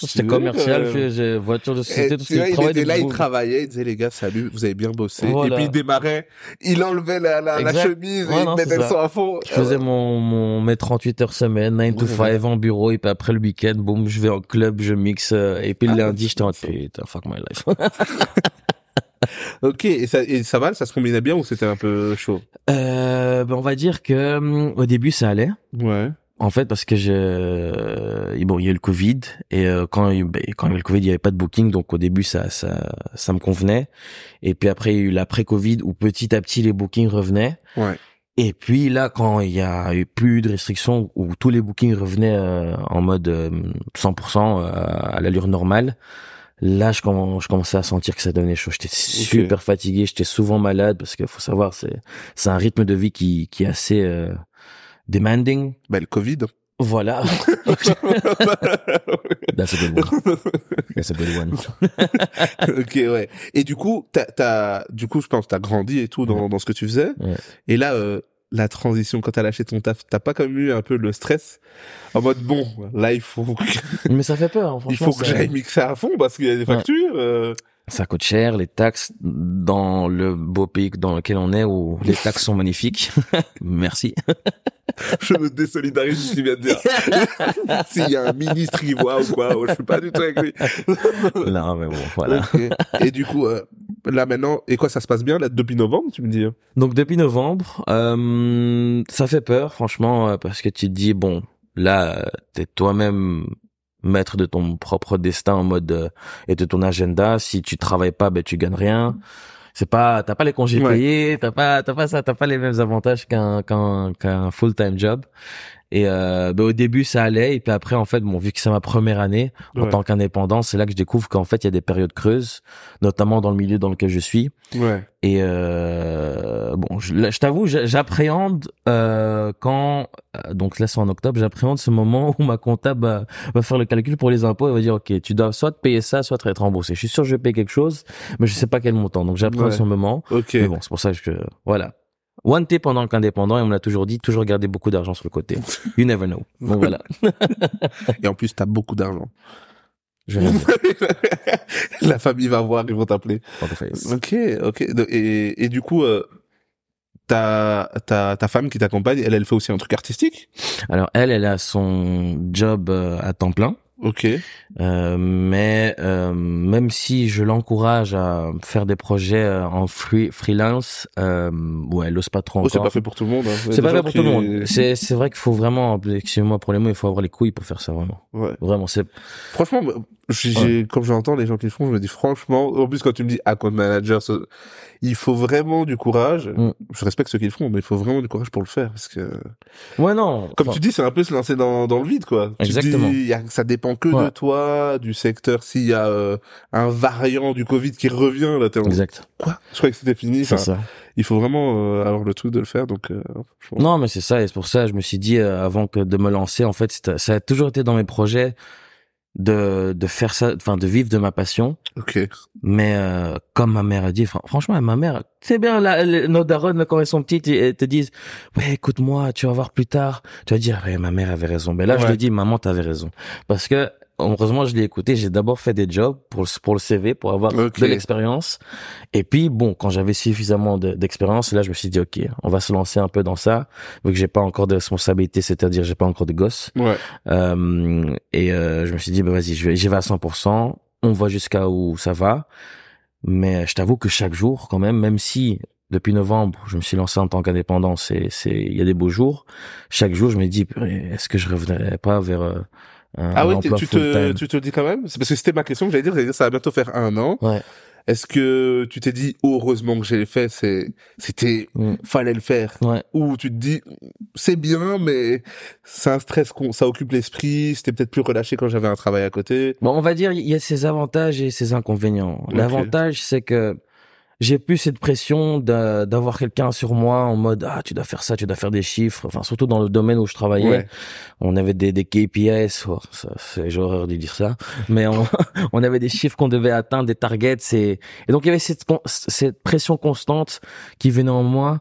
J'étais commercial, Euh, j'ai- j'ai voiture de Et société, tout ce qui il était de là, il travaillait, il disait les gars, salut, vous avez bien bossé. Voilà. Et puis il démarrait, il enlevait la, la, la chemise Ouais, et il mettait le son à fond. Je faisais mon, mon, mes 38 heures semaine, 9 to Ouais, 5 en bureau, et puis après le week-end, boum, je vais en club, je mixe, euh, et puis le Ah, lundi, j'étais en putain, fuck my life. *laughs* *laughs* Ok, et ça, et ça va, ça se combinait bien ou c'était un peu chaud? Euh, ben, on va dire que, hum, au début, ça allait. Ouais. En fait, parce que je, euh, bon, il y a eu le Covid et euh, quand il y a eu- ben, quand il y a eu le Covid, il y avait pas de booking, donc au début ça ça ça me convenait. Et puis après il y a eu l'après-Covid où petit à petit les bookings revenaient. Ouais. Et puis là, quand il y a eu plus de restrictions, où tous les bookings revenaient euh, en mode euh, 100% euh, à l'allure normale, là, je, comm- je commençais à sentir que ça devenait chaud. J'étais super fatigué, j'étais souvent malade parce qu'il faut savoir, c'est c'est un rythme de vie qui qui est assez euh, demanding. Bah, le Covid. Voilà. *laughs* *laughs* That's a good one. That's a good one. *laughs* ok, ouais. Et du coup, t'as, t'as, du coup, je pense, t'as grandi et tout dans, dans ce que tu faisais. Ouais. Et là, euh, la transition quand t'as lâché ton taf, t'as pas comme eu un peu le stress en mode bon, là il faut, que- Mais ça fait peur, hein, *laughs* il franchement. faut que ça- j'aille mixer à fond parce qu'il y a des Ouais. factures. euh. Ça coûte cher, les taxes dans le beau pays dans lequel on est où les *laughs* taxes sont magnifiques. *laughs* Merci. je me désolidarise de ce qu'il vient de dire. *laughs* S'il y a un ministre qui voit ou quoi, je suis pas du tout avec lui. non, mais bon, voilà. Et du coup, euh, là maintenant, et quoi, ça se passe bien là depuis novembre, tu me dis hein? Donc depuis novembre, euh, ça fait peur, franchement, euh, parce que tu te dis bon, là, t'es toi-même maître de ton propre destin en mode euh, et de ton agenda. Si tu travailles pas, ben tu gagnes rien. C'est pas, t'as pas les congés Ouais. payés, t'as pas, t'as pas ça, t'as pas les mêmes avantages qu'un qu'un qu'un full time job. Et euh, ben, au début ça allait et puis après en fait bon vu que c'est ma première année en Ouais. tant qu'indépendant c'est là que je découvre qu'en fait il y a des périodes creuses notamment dans le milieu dans lequel je suis Ouais. et euh, bon, je, là, je t'avoue, j'a- j'appréhende euh, quand euh, donc là c'est en octobre, j'appréhende ce moment *laughs* où ma comptable va, va faire le calcul pour les impôts et va dire ok, tu dois soit te payer ça, soit être remboursé. Je suis sûr que je vais payer quelque chose, mais je sais pas quel montant. Donc j'appréhende Ouais. ce moment. Ok. Mais bon, c'est pour ça que voilà. One tip pendant qu'indépendant et on l'a toujours dit, toujours garder beaucoup d'argent sur le côté. You never know. Donc *laughs* voilà. Et en plus, t'as beaucoup d'argent. Je *laughs* La famille va voir, ils vont t'appeler. Ok, ok. Et, et du coup, euh, ta, ta, ta femme qui t'accompagne, elle, elle fait aussi un truc artistique? Alors elle, elle a son job euh, à temps plein. Ok. Euh, mais euh, même si je l'encourage à faire des projets euh, en free, freelance, euh, ouais, elle ose pas trop Oh, c'est pas fait pour tout le monde. hein. C'est pas fait pour tout le monde. C'est c'est vrai qu'il faut vraiment, excusez-moi pour les mots, il faut avoir les couilles pour faire ça vraiment. Ouais. Vraiment, c'est Franchement, j'ai, j'ai- quand j'entends les gens qui le font, je me dis franchement, en plus quand tu me dis account manager, il faut vraiment du courage. Mm. Je respecte ceux qui le font, mais il faut vraiment du courage pour le faire parce que, ouais non. comme Enfin, tu dis, c'est un peu se lancer dans, dans le vide, quoi. Exactement. Tu dis, a- ça dépend que de toi, du secteur. S'il y a euh, un variant du Covid qui revient, là, t'es en Exact. quoi? Je croyais que c'était fini. C'est ça. il faut vraiment euh, avoir le truc de le faire. Donc, euh. Non, mais c'est ça, et c'est pour ça je me suis dit euh, avant que de me lancer, en fait, ça a toujours été dans mes projets de de faire ça, enfin de vivre de ma passion. Ok. Mais euh, comme ma mère a dit, fran- franchement, ma mère, c'est bien, les- nos darons, quand elles sont petites, elles te disent, ouais, écoute-moi, tu vas voir plus tard. Tu vas dire, ouais, ma mère avait raison. Mais là, je lui dis, maman, t'avais raison. Parce que, heureusement, je l'ai écouté. J'ai d'abord fait des jobs pour le, pour le CV, pour avoir Ok. de l'expérience. Et puis, bon, quand j'avais suffisamment de- d'expérience, là, je me suis dit, ok, on va se lancer un peu dans ça, vu que j'ai pas encore de responsabilité, c'est-à-dire j'ai pas encore de gosse. Ouais. Euh, et euh, je me suis dit, bah, vas-y, je vais- j'y vais à 100%. On voit jusqu'à où ça va. Mais je t'avoue que chaque jour, quand même, même si depuis novembre, je me suis lancé en tant qu'indépendant, c'est, c'est, il y a des beaux jours. Chaque jour, je me dis, est-ce que je reviendrai pas vers euh, Ah oui, tu te, tu te le dis quand même? C'est parce que c'était ma question que j'allais dire. J'allais dire, ça va bientôt faire un an. Ouais. Est-ce que tu t'es dit, oh, heureusement que j'ai fait, c'est, c'était, Mm. fallait le faire? Ouais. Ou tu te dis, c'est bien, mais c'est un stress qu'on, ça occupe l'esprit. C'était peut-être plus relâché quand j'avais un travail à côté. Bon, on va dire, il y a ses avantages et ses inconvénients. L'avantage, c'est que j'ai plus cette pression d'avoir quelqu'un sur moi en mode ah tu dois faire ça, tu dois faire des chiffres. Enfin surtout dans le domaine où je travaillais, Ouais. on avait des, des KPIs. Oh, c'est j'ai horreur de dire ça, mais on, *laughs* on avait des chiffres qu'on devait atteindre, des targets. Et, et donc il y avait cette cette pression constante qui venait en moi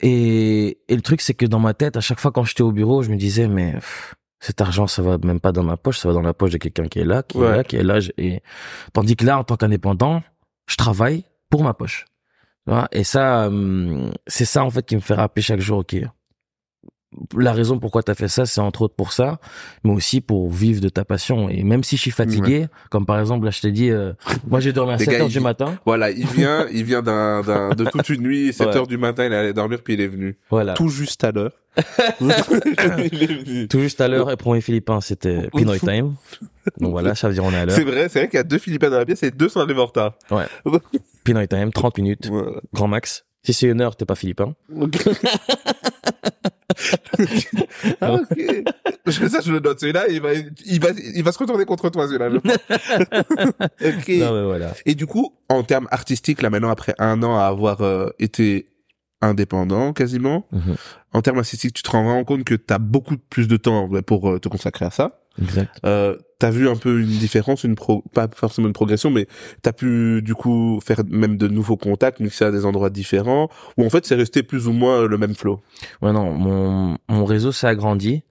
et, et le truc, c'est que dans ma tête, à chaque fois quand j'étais au bureau, je me disais, mais pff, cet argent, ça va même pas dans ma poche, ça va dans la poche de quelqu'un qui est là, qui Ouais. est là, qui est là. Et tandis que là, en tant qu'indépendant, je travaille pour ma poche. Tu vois et ça, hum, c'est ça en fait qui me fait rappeler chaque jour, ok. La raison pourquoi tu as fait ça, c'est entre autres pour ça, mais aussi pour vivre de ta passion. Et même si je suis fatigué, comme par exemple là, je t'ai dit, euh, moi j'ai dormi à *laughs* Les 7 gars, heures du matin. Voilà, il vient, il vient d'un, d'un, de toute une nuit, *laughs* 7 Ouais. heures du matin, il allait dormir, puis il est venu. Voilà. Tout juste à l'heure. *laughs* Tout juste à l'heure, pour mes Philippins, c'était Pinoy Time. Donc voilà, ça veut dire on est à l'heure. C'est vrai, c'est vrai qu'il y a deux Philippins dans la pièce et deux sont arrivés en retard. Pinoy Time, 30 minutes, Voilà. grand max. Si c'est une heure, t'es pas Philippin. *laughs* ah, ok. Je, ça, je le note. Celui-là, il va, il va, il va se retourner contre toi, celui-là. *laughs* ok. Non, mais voilà. Et du coup, en termes artistiques, là maintenant, après un an à avoir euh, été indépendant quasiment, Mhm. En termes artistiques, tu te rends vraiment compte que tu as beaucoup plus de temps pour euh, te consacrer à ça. Exact. Euh, t'as vu un peu une différence, une pro, pas forcément une progression, mais t'as pu du coup faire même de nouveaux contacts, mixer à des endroits différents, ou en fait c'est resté plus ou moins le même flow? Ouais, non, mon, mon réseau s'est agrandi.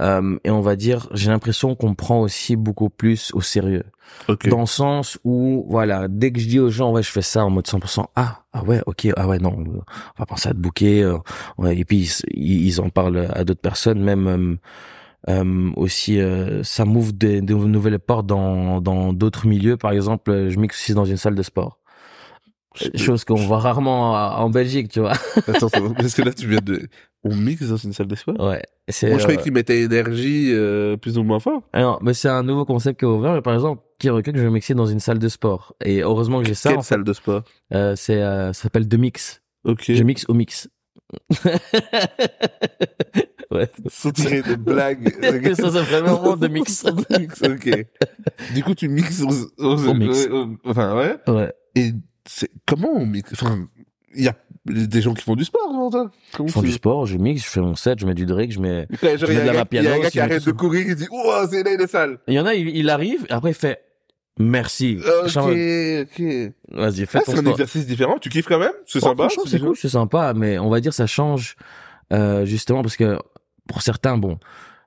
Euh, et on va dire, j'ai l'impression qu'on prend aussi beaucoup plus au sérieux. Ok. Dans le sens où, voilà, dès que je dis aux gens, ouais, je fais ça en mode 100%, ah, ah ouais, ok, ah ouais, non, on va penser à te booker, euh, ouais, et puis ils, ils en parlent à d'autres personnes, même euh, euh, aussi, euh, ça m'ouvre des, des nouvelles portes dans dans d'autres milieux. Par exemple, je mixe aussi dans une salle de sport, chose qu'on voit rarement en Belgique, tu vois. *laughs* Attends, attends, parce que là tu viens de, on mixe dans une salle d'espoir. Ouais. Moi je croyais euh, qu'ils mettaient énergie euh, plus ou moins fort. Ah non, mais c'est un nouveau concept qui est ouvert. Par exemple, qui recule que je vais mixer dans une salle de sport. Et heureusement que j'ai ça. Quelle en fait. salle de sport Euh, c'est, euh, ça s'appelle The Mix. Ok. Je mixe au mix. *laughs* ouais. Sans tirer des blagues. *laughs* ça, c'est vraiment The Mix? ok. Du coup tu mixes aux, aux, Au mix. enfin ouais. Ouais. Et comment on mixe Enfin, il y a des gens qui font du sport, Je fais tu- du sport, je mixe, je fais mon set, je mets du Drake, je mets. Ouais, Je mets a de la gars, il y a un gars qui arrête de courir, il dit, oh, c'est là, il est sale. Il y en a, il, il arrive, après il fait merci. Ok, ok. Vas-y, fais Ah, c'est un sport. exercice différent. Tu kiffes quand même? C'est Bon, sympa. c'est cool, c'est sympa, mais on va dire ça change euh, justement parce que pour certains, bon,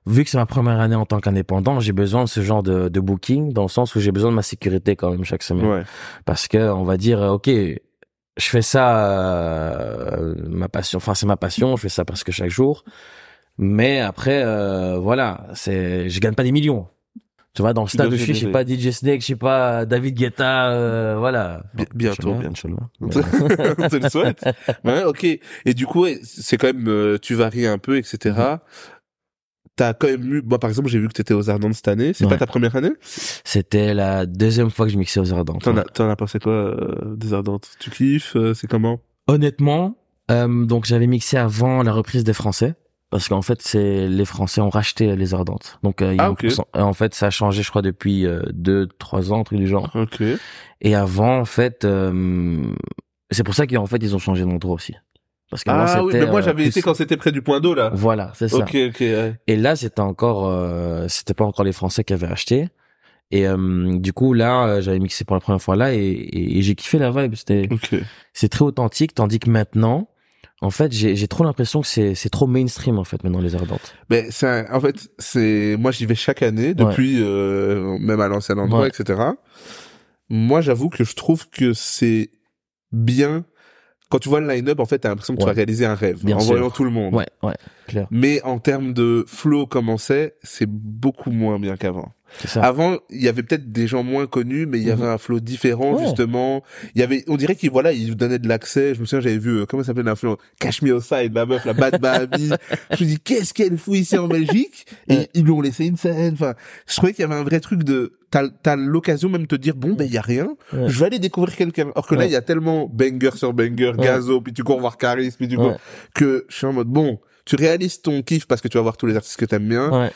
vu que c'est ma première année en tant qu'indépendant, j'ai besoin de ce genre de, de booking dans le sens où j'ai besoin de ma sécurité quand même chaque semaine, Ouais. parce que on va dire, ok, je fais ça, euh, ma passion, enfin c'est ma passion, je fais ça presque chaque jour, mais après, euh, voilà, c'est, je gagne pas des millions. Tu vois, dans le stade où Bien je suis, je bien suis pas DJ Snake, je suis pas David Guetta, euh, voilà. Bi- bientôt. Inch'Allah. *laughs* On te le souhaite. Ouais, ok. Et du coup, c'est quand même, euh, tu varies un peu, etc. T'as quand même eu, moi, par exemple, j'ai vu que t'étais aux Ardentes cette année. C'est pas ta première année? C'était la deuxième fois que je mixais aux Ardentes. T'en ouais. as, t'en as pensé quoi, euh, des Ardentes? Tu kiffes? euh, c'est comment? Honnêtement, euh, donc j'avais mixé avant la reprise des Français. Parce qu'en fait, c'est les Français ont racheté les Ardentes. Donc, euh, Ah, ont- ok. sont- en fait, ça a changé, je crois, depuis euh, deux, trois ans, truc du genre. Ok. Et avant, en fait, euh, c'est pour ça qu'en fait, ils ont changé d'endroit aussi. Parce qu'avant, Ah oui, mais moi, euh, j'avais été quand c'était près du point d'eau, là. Voilà, c'est ça. Ok, ok, ouais. Et là, c'était encore, euh, c'était pas encore les Français qui avaient acheté. Et euh, du coup, là, euh, j'avais mixé pour la première fois là et, et- et j'ai kiffé la vibe. C'était, c'est très authentique, tandis que maintenant, en fait, j'ai trop l'impression que c'est c'est trop mainstream en fait maintenant les ardentes. Ben, c'est en fait, c'est, moi, j'y vais chaque année, depuis, euh, même à l'ancien endroit, Ouais. etc. Moi, j'avoue que je trouve que c'est bien. Quand tu vois le line-up, en fait, t'as l'impression que tu Ouais. vas réaliser un rêve. Bien en sûr. voyant tout le monde. Ouais, ouais, clair. Mais en termes de flow, comment c'est, c'est beaucoup moins bien qu'avant. Avant, il y avait peut-être des gens moins connus, mais il y avait un flow différent, Mhm. Ouais. justement. Il y avait, on dirait qu'il, voilà, il donnaient de l'accès. Je me souviens, j'avais vu, euh, comment ça s'appelle l'influence? Cash Me Outside, la meuf, la Bad Baby. je me dis, qu'est-ce qu'elle fout ici en Belgique? Et Ouais. ils lui ont laissé une scène. Enfin, je trouvais qu'il y avait un vrai truc de, t'as, t'as l'occasion même de te dire, bon, ben, il y a rien. Ouais. Je vais aller découvrir quelqu'un. Or que là, il y a tellement banger sur banger, Ouais. gazo, puis tu cours voir Caris, puis tu cours, Ouais. que je suis en mode, bon, tu réalises ton kiff parce que tu vas voir tous les artistes que t'aimes bien Ouais.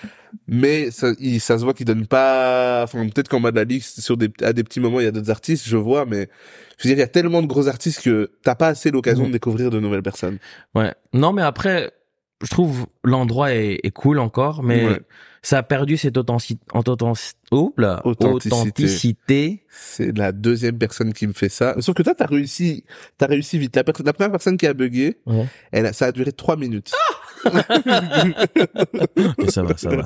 mais ça, il, ça se voit qu'il donne pas, enfin, peut-être qu'en bas de la liste, sur des, à des petits moments, il y a d'autres artistes, je vois, mais, je veux dire, il y a tellement de gros artistes que t'as pas assez l'occasion Mhm. de découvrir de nouvelles personnes. Ouais. Non, mais après, je trouve l'endroit est, est cool encore, mais Ouais. Ça a perdu cette authenticité, oh là, Authenticité. authenticité. C'est la deuxième personne qui me fait ça. Sauf que toi, t'as réussi, t'as réussi vite. La, première personne qui a bugué, Ouais. elle a, ça a duré trois minutes. Mais *laughs* ça va, ça va.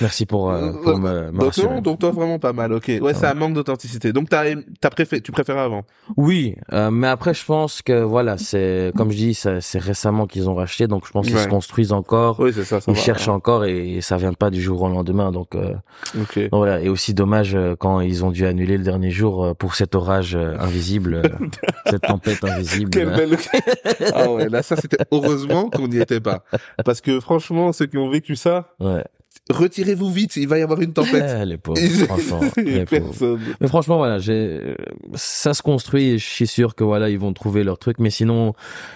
Merci pour, euh, pour me, me donc, rassurer. non, donc toi, vraiment pas mal. Ok. Ouais, c'est un manque d'authenticité. Donc t'as, t'as préféré, tu préférais avant? Oui, euh, mais après je pense que voilà, c'est comme je dis, ça- c'est récemment qu'ils ont racheté, donc je pense qu'ils Ouais. se construisent encore, Oui, c'est ça, ça ils va. cherchent encore et, ça vient pas du jour au lendemain. Donc euh, donc voilà, et aussi dommage euh, quand ils ont dû annuler le dernier jour euh, pour cet orage invisible, *laughs* cette tempête invisible. Quelle belle... *laughs* ah ouais, là, ça, c'était heureusement qu'on n'y était pas. Parce que franchement, ceux qui ont vécu ça, Ouais. Retirez-vous vite, il va y avoir une tempête. Eh, les pauvres, *laughs* Et- franchement. les pauvres. Mais franchement, voilà, j'ai, euh, ça se construit et je suis sûr que voilà, ils vont trouver leur truc. Mais sinon,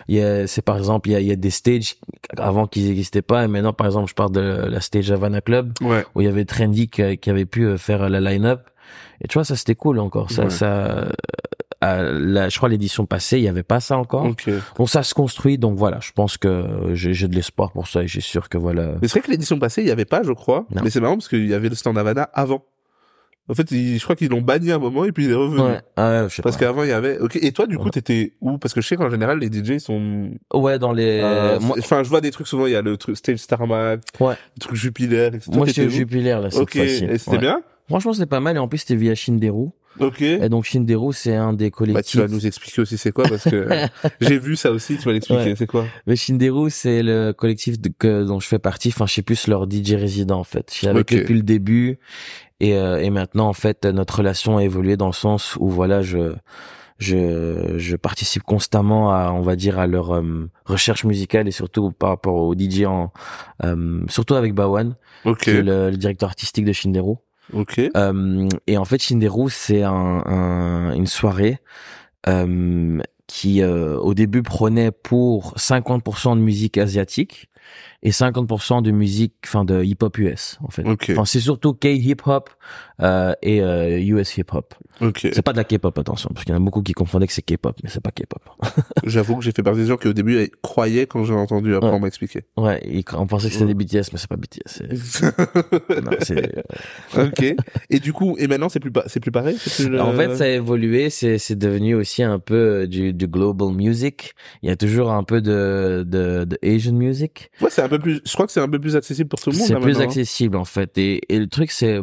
il y a, c'est par exemple, il y a, il y a des stages avant qu'ils n'existaient pas. Et maintenant, par exemple, je parle de la stage Havana Club Ouais. où il y avait Trendy qui, qui avait pu euh, faire la line-up. Et tu vois, ça c'était cool encore. Ça, Ouais. ça, la, je crois l'édition passée, il y avait pas ça encore. Ok. Donc ça se construit. Donc voilà, je pense que j'ai, de l'espoir pour ça et j'ai sûr que voilà. Mais c'est vrai que l'édition passée, il y avait pas, je crois. Non. Mais c'est marrant parce qu'il y avait le stand Havana avant. En fait, il- je crois qu'ils l'ont banni un moment et puis il est revenu. Ouais, ah, ouais, je sais Parce qu'avant, il y avait, ok. Et toi, du coup, Ouais. t'étais où? Parce que je sais qu'en général, les DJ sont, Ouais, dans les. euh, moi, enfin, je vois des trucs souvent, il y a le truc Stage Starmac, Ouais. le truc Jupiler, etc. moi j'étais Jupiler là cette Ok. fois-ci. Et c'était bien? Franchement, c'est pas mal. Et en plus, c'était via Shinderu. Ok. Et donc, Shinderu, c'est un des Bah, tu collectifs. vas nous expliquer aussi c'est quoi parce que *laughs* j'ai vu ça aussi, tu vas l'expliquer, Ouais. c'est quoi? Mais Shinderu, c'est le collectif de- que, dont je fais partie. Enfin, je suis plus leur DJ résident, en fait. Je suis avec depuis le début. Et, euh, et maintenant, en fait, notre relation a évolué dans le sens où, voilà, je, je, je participe constamment à, on va dire, à leur euh, recherche musicale et surtout par rapport aux DJ en, euh, surtout avec Bawan, Ok. qui est le, le directeur artistique de Shinderu. Ok. Euh, et en fait, Shinderu, c'est un, un- une soirée euh, qui, euh, au début, prenait pour 50% de musique asiatique et 50% de musique, enfin de hip-hop US, en fait. Ok. Enfin, c'est surtout K-hip-hop euh, et euh, US hip-hop. Ok. C'est pas de la K-pop, attention, parce qu'il y en a beaucoup qui confondaient que c'est K-pop, mais c'est pas K-pop. *laughs* J'avoue que j'ai fait partie des gens qui au début eh, croyaient quand j'ai entendu, après Ouais. on m'a expliqué. Ouais, ils- on pensait que c'était des BTS, mais c'est pas BTS. *laughs* non, c'est- ok. Et du coup, et maintenant c'est plus pas, c'est plus pareil. c'est plus le- En fait, ça a évolué. C'est c'est devenu aussi un peu du, du global music. Il y a toujours un peu de de, de Asian music. Ouais, c'est un peu plus. Je crois que c'est un peu plus accessible pour tout le monde. C'est plus maintenant, hein. accessible en fait. Et, et le truc, c'est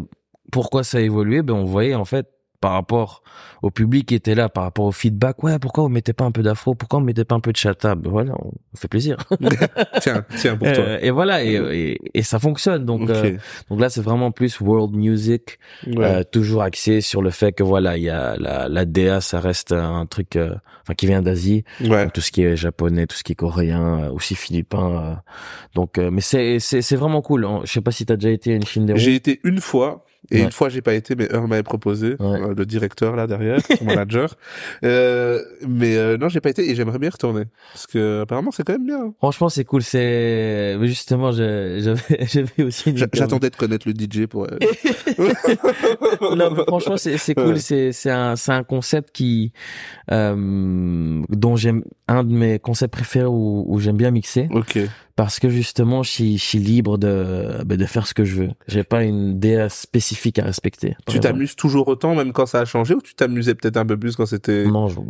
pourquoi ça a évolué? Ben on voyait en fait par rapport au public qui était là, par rapport au feedback. Ouais, pourquoi vous mettez pas un peu d'afro? Pourquoi on mettez pas un peu de chata? Ben Voilà, on fait plaisir. *laughs* tiens, tiens pour toi. Euh, et voilà, et, et, et ça fonctionne. Donc euh, donc là, c'est vraiment plus world music. ouais. Euh, toujours axé sur le fait que voilà, il y a la, la DA, ça reste un truc, euh, enfin qui vient d'Asie, ouais. Tout ce qui est japonais, tout ce qui est coréen, euh, aussi philippin. donc, euh, mais c'est c'est vraiment cool. Je sais pas si t'as déjà été à une Shinderu. J'ai été une fois. Et Ouais. une fois, j'ai pas été, mais Earl m'avait proposé, Ouais. euh, le directeur là derrière, son *laughs* manager. Euh, mais euh, non, j'ai pas été et j'aimerais bien retourner parce que apparemment c'est quand même bien. Franchement, c'est cool. C'est justement, j'avais *laughs* j'avais aussi. J'attendais de connaître le DJ pour. euh, *laughs* non, mais franchement, c'est c'est cool. C'est c'est un c'est un concept qui euh, dont j'aime un de mes concepts préférés où, où j'aime bien mixer ok. Parce que justement, je suis je suis libre de ben, de faire ce que je veux. J'ai pas une DA spécifique à respecter. Tu t'amuses toujours autant, même quand ça a changé, ou tu t'amusais peut-être un peu plus quand c'était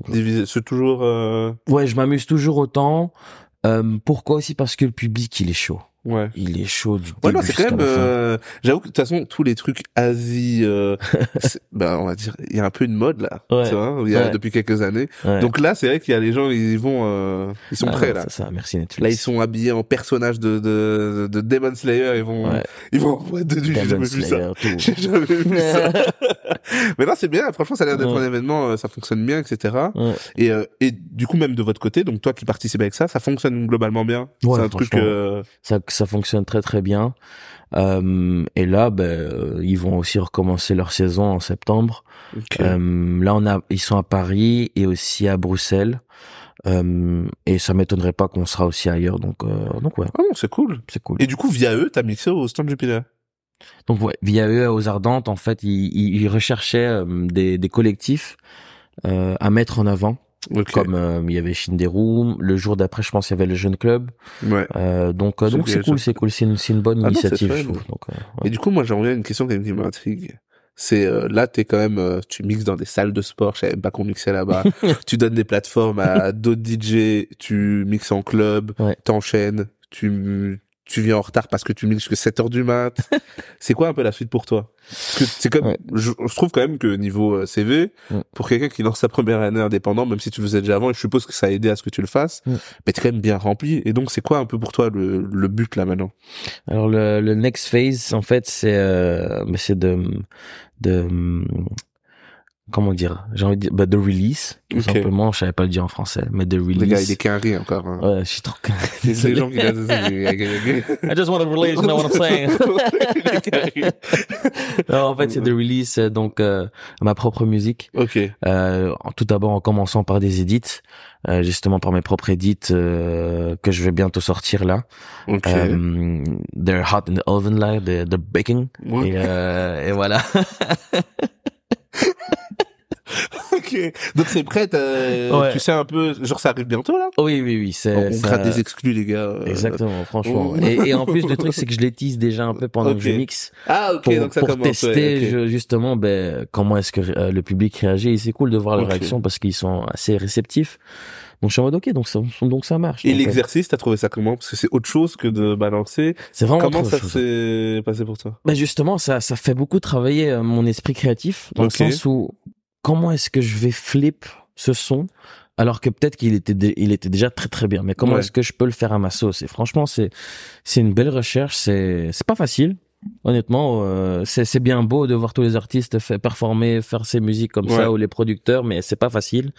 divisé? C'est toujours. euh, Ouais, je m'amuse toujours autant. Euh, pourquoi? Aussi Parce que le public, il est chaud. Ouais. Il est chaud du Ouais, début c'est quand même. euh, J'avoue que de toute façon, tous les trucs Asie, euh, *laughs* ben on va dire, il y a un peu une mode là, Ouais. tu vois, il y a Ouais. depuis quelques années. Ouais. Donc là, c'est vrai qu'il y a les gens, ils vont, euh, ils sont Ah, prêts là. Ça, merci Netflix. Là, ils sont habillés en personnage de de, de Demon Slayer. Ils vont, Ouais. ils vont en boîte de nuit. J'ai jamais vu ça. J'ai jamais vu ça. *laughs* Mais non, c'est bien. Franchement, ça a l'air d'être un événement. euh, Ça fonctionne bien, etc. Ouais. Et euh, et du coup, même de votre côté, donc toi qui participes avec ça, ça fonctionne globalement bien. Ouais, c'est un truc. euh, ça, ça fonctionne très très bien. Euh, et là, ben, euh, ils vont aussi recommencer leur saison en septembre. Euh, là, on a, ils sont à Paris et aussi à Bruxelles. Euh, et ça m'étonnerait pas qu'on sera aussi ailleurs. Donc, donc ouais, Ah non, c'est cool. c'est cool. Et du coup, via eux, t'as mixé au stand Jupiter? Donc ouais, via eux aux Ardentes, en fait, ils, recherchaient des, des collectifs à mettre en avant. Ok. Comme euh, il y avait Shinderu, le jour d'après, je pense, il y avait le Jeune Club. Ouais. Euh, donc, euh, C'est donc c'est cool, c'est cool, c'est une, une bonne Ah initiative, je trouve. Donc, euh, ouais. Et du coup, moi, j'aimerais une question qui m'intrigue. C'est euh, là, t'es quand même, euh, tu mixes dans des salles de sport. Je savais pas qu'on mixait là-bas. *laughs* tu donnes des plateformes à d'autres DJ. Tu mixes en club. Ouais. T'enchaînes. Tu tu viens en retard parce que tu mixes jusqu'à 7 heures du mat. *laughs* c'est quoi un peu la suite pour toi? Que c'est comme, Ouais. je, je trouve quand même que niveau euh, CV, Ouais. pour quelqu'un qui lance sa première année indépendant, même si tu le faisais déjà avant, et je suppose que ça a aidé à ce que tu le fasses, Ouais. mais t'es quand même bien rempli. Et donc, c'est quoi un peu pour toi le, le but là maintenant? Alors le, le next phase, en fait, c'est euh, c'est de de comment dire, j'ai envie de dire, bah, de release, tout Ok. simplement. Je savais pas le dire en français, mais de release. Le gars, il est qu'un riz encore. Hein. Ouais, je suis trop. *laughs* C'est les gens qui I just want to release, you know what I'm saying. *laughs* non, en fait, c'est de release euh, donc euh, ma propre musique. ok. Euh, tout d'abord en commençant par des edits, euh, justement par mes propres edits euh, que je vais bientôt sortir là. Ok. Euh, they're hot in the oven là, they're, they're baking. Ouais. Et, euh, et voilà. *laughs* ok. Donc c'est prêt. Ouais. Tu sais un peu. Genre ça arrive bientôt là? oui, oui, oui, c'est. On, on ça- gratte des exclus les gars. euh. Exactement, franchement. Oh. Et, et en plus, le truc, c'est que je les tease déjà un peu pendant que je mixe Ah ok. pour, donc ça pour commence. tester ouais, justement ben, comment est-ce que euh, le public réagit. Et c'est cool de voir leur Ok. réaction parce qu'ils sont assez réceptifs. Donc je suis en mode ok, donc ça, donc ça marche. Et l'exercice, t'as trouvé ça comment? Parce que c'est autre chose que de balancer. c'est vraiment Comment autre ça s'est passé pour toi? Ben justement, ça, ça fait beaucoup travailler euh, mon esprit créatif dans le sens où comment est-ce que je vais flip ce son alors que peut-être qu'il était il était déjà très très bien. Mais comment Ouais. est-ce que je peux le faire à ma sauce? Et franchement, c'est c'est une belle recherche. C'est c'est pas facile. Honnêtement, euh, c'est c'est bien beau de voir tous les artistes faire performer, faire ces musiques comme Ouais. ça ou les producteurs, mais c'est pas facile.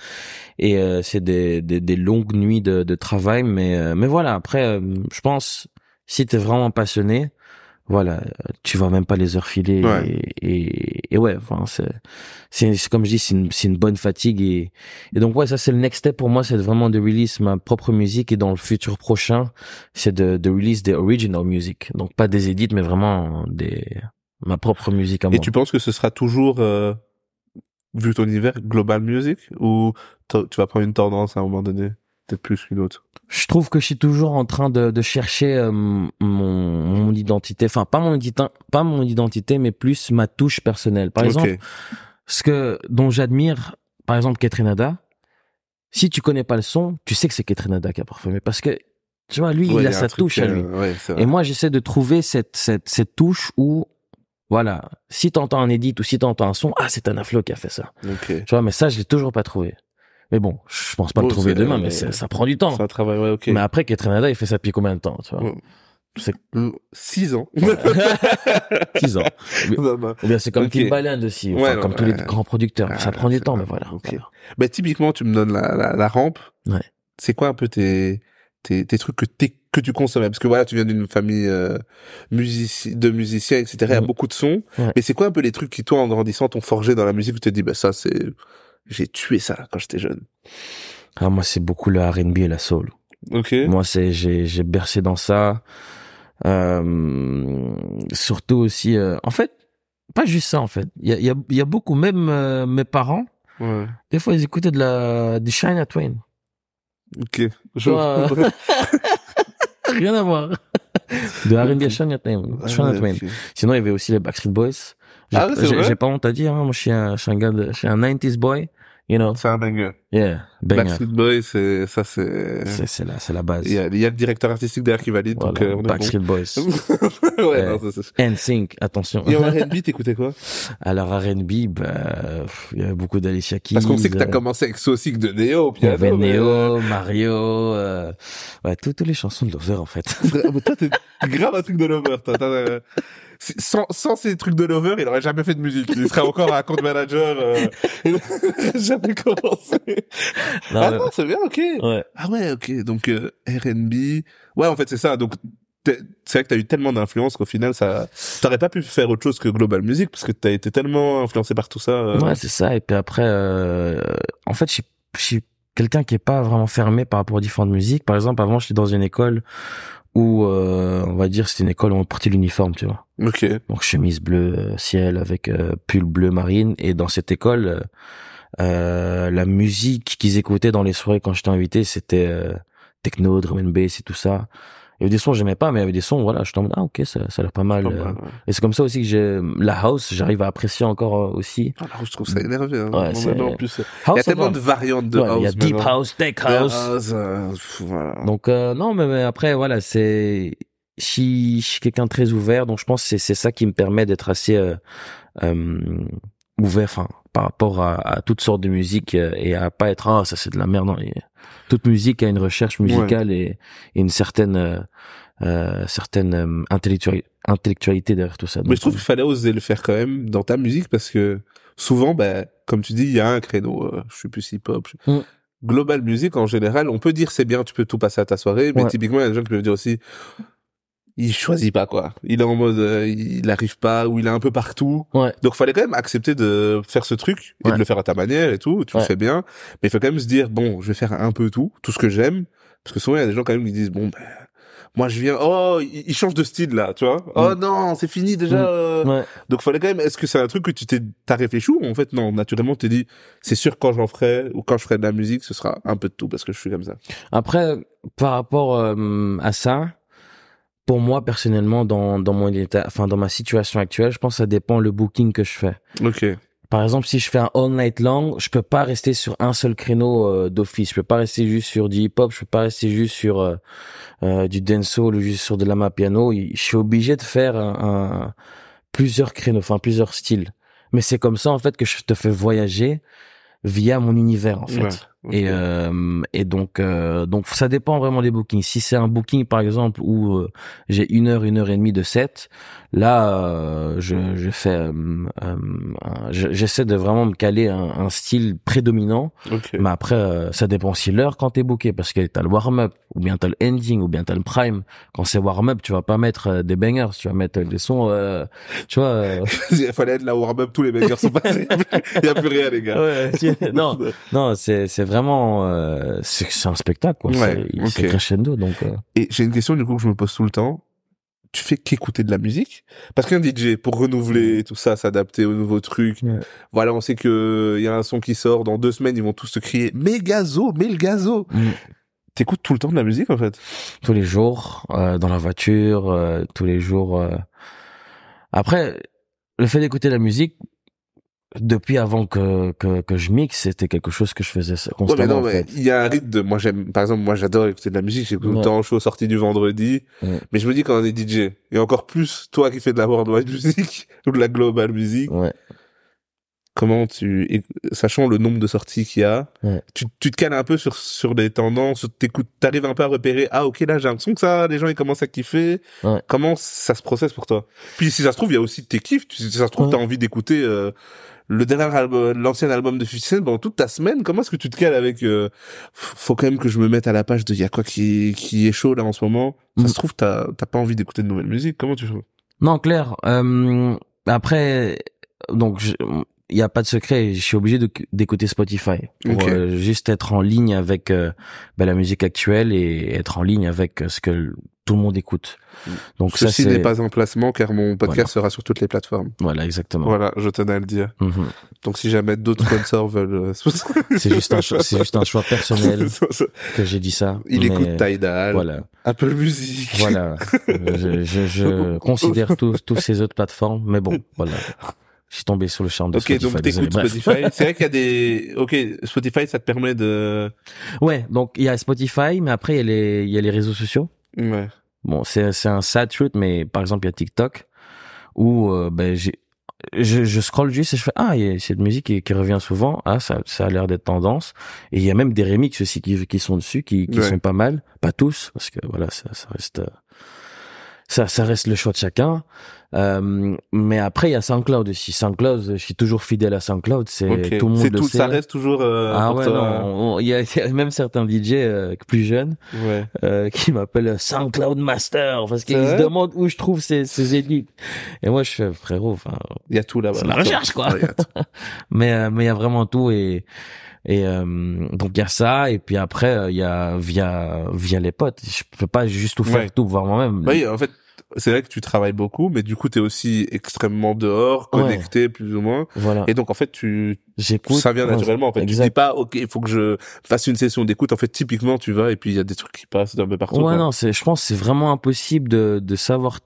Et euh, c'est des, des des longues nuits de, de travail, mais euh, mais voilà. Après, euh, je pense si t'es vraiment passionné, voilà, tu vas même pas les heures filer. Ouais. Et, et, et ouais, enfin, c'est, c'est, c'est comme je dis, c'est une, c'est une bonne fatigue. Et, et donc, ouais, ça, c'est le next step pour moi, c'est vraiment de release ma propre musique. Et dans le futur prochain, c'est de, de release des original music. Donc, pas des edits, mais vraiment des, ma propre musique à moi. Et tu penses que ce sera toujours, euh, vu ton univers, global music Ou tu vas prendre une tendance à un moment donné? Peut-être plus qu'une autre. Je trouve que je suis toujours en train de, de chercher euh, mon, mon identité. Enfin, pas mon identité, pas mon identité, mais plus ma touche personnelle. Par exemple, ce que dont j'admire par exemple Ketrenada si tu connais pas le son tu sais que c'est Ketrenada qui a parfumé. Parce que tu vois lui Ouais, il a sa touche à lui. euh, ouais, c'est et moi j'essaie de trouver cette cette cette touche où voilà si t'entends un edit ou si t'entends un son ah c'est un aflo qui a fait ça. Tu vois mais ça je l'ai toujours pas trouvé mais bon je pense pas Bon, le trouver demain mais euh, c'est- ça prend du temps C'est un travail, ouais, ok. mais après Ketrenada il fait ça depuis combien de temps tu vois Euh, Six ans. 6 *laughs* ans *laughs* Non, non. ou bien c'est comme Ok. Timbaland aussi enfin, Ouais, non, comme tous ouais. les grands producteurs Ah, ça prend du temps mais voilà, Ok. voilà. Bah, typiquement, tu me donnes la, la, la rampe. Ouais. C'est quoi un peu tes, tes, tes trucs que, t'es- que tu consommais Parce que voilà, tu viens d'une famille euh, musici- de musiciens, etc. Il y a Mhm. beaucoup de sons. Ouais. Mais c'est quoi un peu les trucs qui, toi, en grandissant, t'ont forgé dans la musique où tu te dis, bah ça, c'est... J'ai tué ça quand j'étais jeune. Ah, moi, c'est beaucoup le R&B et la soul. Ok. Moi, c'est j'ai j'ai bercé dans ça. Euh, surtout aussi, euh, en fait, pas juste ça en fait. Il y a, il y a, y a beaucoup, même euh, mes parents, Ouais. des fois ils écoutaient de la du Shania Twain. Ok. *laughs* Rien à voir. De R&B à Shania Twain. Ah, Shania ouais, Twain. Sinon, il y avait aussi les Backstreet Boys. J'ai Ah j'ai- vrai j'ai pas honte à dire, hein. moi je suis un, je suis un gars de, je suis un 90s boy, you know? C'est un banger. Yeah, banger. Backstreet Boys, c'est, ça, c'est, C'est c'est la, c'est la base. il y a, il y a le directeur artistique derrière qui valide, donc, Voilà, euh, on est Backstreet Boys. bon. *laughs* ouais, non, ça, c'est- NSYNC, attention. Et en R&B, t'écoutais quoi? *laughs* Alors R&B, bah, il y avait beaucoup d'Alicia Keys. Parce qu'on sait que t'as euh, commencé avec Saucic de Neo, au Il y avait Neo, Mario, euh, ouais, toutes, toutes les chansons de Lover en fait. euh, mais toi, t'es grave un truc de Lover, toi. Sans, sans ces trucs de Lover, il aurait jamais fait de musique. Il serait encore un compte manager, euh, il aurait *laughs* jamais commencé. Non, ah mais- non, c'est bien, ok. ouais. Ah ouais, ok. Donc, euh, R&B. Ouais, en fait, c'est ça. Donc, t'es- c'est vrai que t'as eu tellement d'influence qu'au final, ça, t'aurais pas pu faire autre chose que Global Music parce que t'as été tellement influencé par tout ça. euh. Ouais, c'est ça. Et puis après, euh, en fait, je suis- je suis quelqu'un qui est pas vraiment fermé par rapport aux différentes musiques. Par exemple, avant, j'étais dans une école où, euh, on va dire, c'était une école où on portait l'uniforme, tu vois. Ok. Donc chemise bleu euh, ciel avec euh, pull bleu marine. Et dans cette école, euh, euh, la musique qu'ils écoutaient dans les soirées quand j'étais invité, c'était euh, techno, drum and bass et tout ça. Il y avait des sons que j'aimais pas, mais il y avait des sons, voilà, je tombe, ah ok, ça, ça a l'air pas mal. Pas euh. mal, ouais. Et c'est comme ça aussi que j'ai la house, j'arrive à apprécier encore euh, aussi. Ah, là, je trouve ça énervé. Hein. Ouais, c'est- en plus, il y House, a tellement de variantes de Ouais, house. il y a deep maintenant. house, tech house. house, euh, pff, voilà. Donc euh, non, mais, mais après voilà, c'est je suis, je suis quelqu'un de très ouvert, donc je pense que c'est c'est ça qui me permet d'être assez euh, euh, ouvert, enfin par rapport à, à toutes sortes de musique euh, et à pas être ah ça c'est de la merde. Non, toute musique a une recherche musicale et, et une certaine euh, euh, certaine intellectuali- intellectualité derrière tout ça. Mais je trouve qu'il fallait oser le faire quand même dans ta musique parce que souvent, ben, comme tu dis, il y a un créneau. euh, je suis plus hip-hop. je- Mm. Global music, en général, on peut dire c'est bien, tu peux tout passer à ta soirée, mais Ouais. typiquement, il y a des gens qui peuvent dire aussi, il choisit pas quoi. Il est en mode, euh, il arrive pas ou il est un peu partout. Ouais. Donc, fallait quand même accepter de faire ce truc et Ouais. de le faire à ta manière et tout. Tu le fais bien, mais il faut quand même se dire bon, je vais faire un peu tout, tout ce que j'aime, parce que souvent il y a des gens quand même qui disent bon, ben, moi je viens, oh, il change de style là, tu vois. Oh non, c'est fini déjà. Mm. euh, Ouais. donc fallait quand même. Est-ce que c'est un truc que tu t'es t'as réfléchi ou en fait non naturellement tu t'es dit c'est sûr quand j'en ferai ou quand je ferai de la musique ce sera un peu de tout parce que je suis comme ça. Après, par rapport euh, à ça, pour moi personnellement, dans dans mon état, enfin dans ma situation actuelle, je pense que ça dépend le booking que je fais. Ok. Par exemple, si je fais un all night long, je peux pas rester sur un seul créneau euh, d'office. Je peux pas rester juste sur du hip hop. Je peux pas rester juste sur euh, euh, du dancehall ou juste sur de la piano. Je suis obligé de faire un, un- plusieurs créneaux, enfin plusieurs styles. Mais c'est comme ça en fait que je te fais voyager via mon univers en fait. Ouais, Et euh, et donc euh, donc ça dépend vraiment des bookings. Si c'est un booking par exemple où euh, j'ai une heure une heure et demie de set, là euh, je je fais euh, euh, j'essaie de vraiment me caler un, un style prédominant. Ok. Mais après euh, ça dépend aussi l'heure quand t'es booké parce que t'as le warm up ou bien t'as le ending ou bien t'as le prime. Quand c'est warm up tu vas pas mettre des bangers, tu vas mettre des sons euh, tu vois. *laughs* Il fallait être la warm up tous les meilleurs sont passés. *laughs* Il y a plus rien les gars. ouais, tu- non *laughs* non c'est c'est vraiment euh, c'est un spectacle quoi. Ouais, c'est ok. c'est crescendo donc. euh, Et j'ai une question du coup que je me pose tout le temps. Tu fais qu'écouter de la musique? Parce qu'un DJ pour renouveler tout ça, s'adapter aux nouveaux trucs. Ouais. Voilà, on sait que il y a un son qui sort dans deux semaines, ils vont tous te crier "Mais gazo, mais le gazo". Mm. T'écoutes tout le temps de la musique en fait? tous les jours euh, dans la voiture euh, tous les jours euh. après le fait d'écouter la musique depuis avant que que, que je mixe c'était quelque chose que je faisais Ouais, mais constamment non, mais il y a un rythme de, moi j'aime, par exemple, moi j'adore écouter de la musique, j'écoute tout le Ouais. suis aux sorties du vendredi, Ouais. mais je me dis quand on est DJ, et encore plus toi qui fais de la worldwide music, *laughs* ou de la global music, ouais. Comment tu, sachant le nombre de sorties qu'il y a, tu, tu te cales un peu sur, sur des tendances, t'écoutes, t'arrives un peu à repérer, ah ok là j'ai l'impression que ça, les gens ils commencent à kiffer, comment ça se processe pour toi? Puis si ça se trouve, il y a aussi tes kiffs, si ça se trouve t'as envie d'écouter euh, le dernier album, l'ancien album de 50 Cent pendant toute ta semaine, comment est-ce que tu te cales avec euh, faut quand même que je me mette à la page de y a quoi qui, qui est chaud là en ce moment. Ça Mm. se trouve t'as t'as pas envie d'écouter de nouvelle musique, comment tu fais? Non clair. Euh, après donc je- il y a pas de secret je suis obligé d'écouter Spotify pour euh, juste être en ligne avec euh, ben, la musique actuelle et être en ligne avec euh, ce que tout le monde écoute donc ça Ceci n'est pas un placement car mon podcast Voilà. sera sur toutes les plateformes. voilà exactement Voilà, je tenais à le dire. Mhm. Donc si jamais d'autres sponsors veulent... euh, *laughs* C'est juste un choix, c'est juste un choix personnel *laughs* que j'ai dit ça. Il écoute Tidal, Voilà, Apple Music. voilà. je, je, je *laughs* considère tous tous ces autres plateformes, mais bon, voilà. Je suis tombé sur le charme de Spotify. donc désolé. t'écoutes Bref. Spotify. C'est vrai qu'il y a des... Ok, Spotify, ça te permet de... Ouais, donc il y a Spotify, mais après il y a les il y a les réseaux sociaux. Ouais. Bon, c'est c'est un sad truth, mais par exemple il y a TikTok où euh, ben j'ai je, je scroll juste et je fais ah il y a cette musique qui, qui revient souvent ah ça ça a l'air d'être tendance et il y a même des remixes aussi qui qui sont dessus qui qui Ouais. sont pas mal pas tous parce que voilà ça ça reste euh, ça ça reste le choix de chacun euh, mais après il y a SoundCloud aussi SoundCloud je suis toujours fidèle à SoundCloud c'est tout le monde le tout, sait ça reste toujours... euh, ah ouais non on- il y, y a même certains DJ euh, plus jeunes Ouais. euh, qui m'appelle SoundCloud Master parce qu'ils se demandent où je trouve ces, ces édits. Et moi je fais frérot, enfin, Il y a tout là-bas. C'est la recherche, quoi. *laughs* Mais euh, mais il y a vraiment tout et et euh, donc il y a ça et puis après euh, il y a via via les potes. Je peux pas juste tout faire Ouais. tout voir moi-même. Oui, en fait, c'est vrai que tu travailles beaucoup, mais du coup, t'es aussi extrêmement dehors, Ouais. connecté, plus ou moins. Voilà. Et donc, en fait, tu, J'écoute. ça vient naturellement, en fait. Tu dis pas, OK, il faut que je fasse une session d'écoute. En fait, typiquement, tu vas et puis il y a des trucs qui passent d'un peu partout. Ouais, quoi. non, c'est, je pense c'est vraiment impossible de, de savoir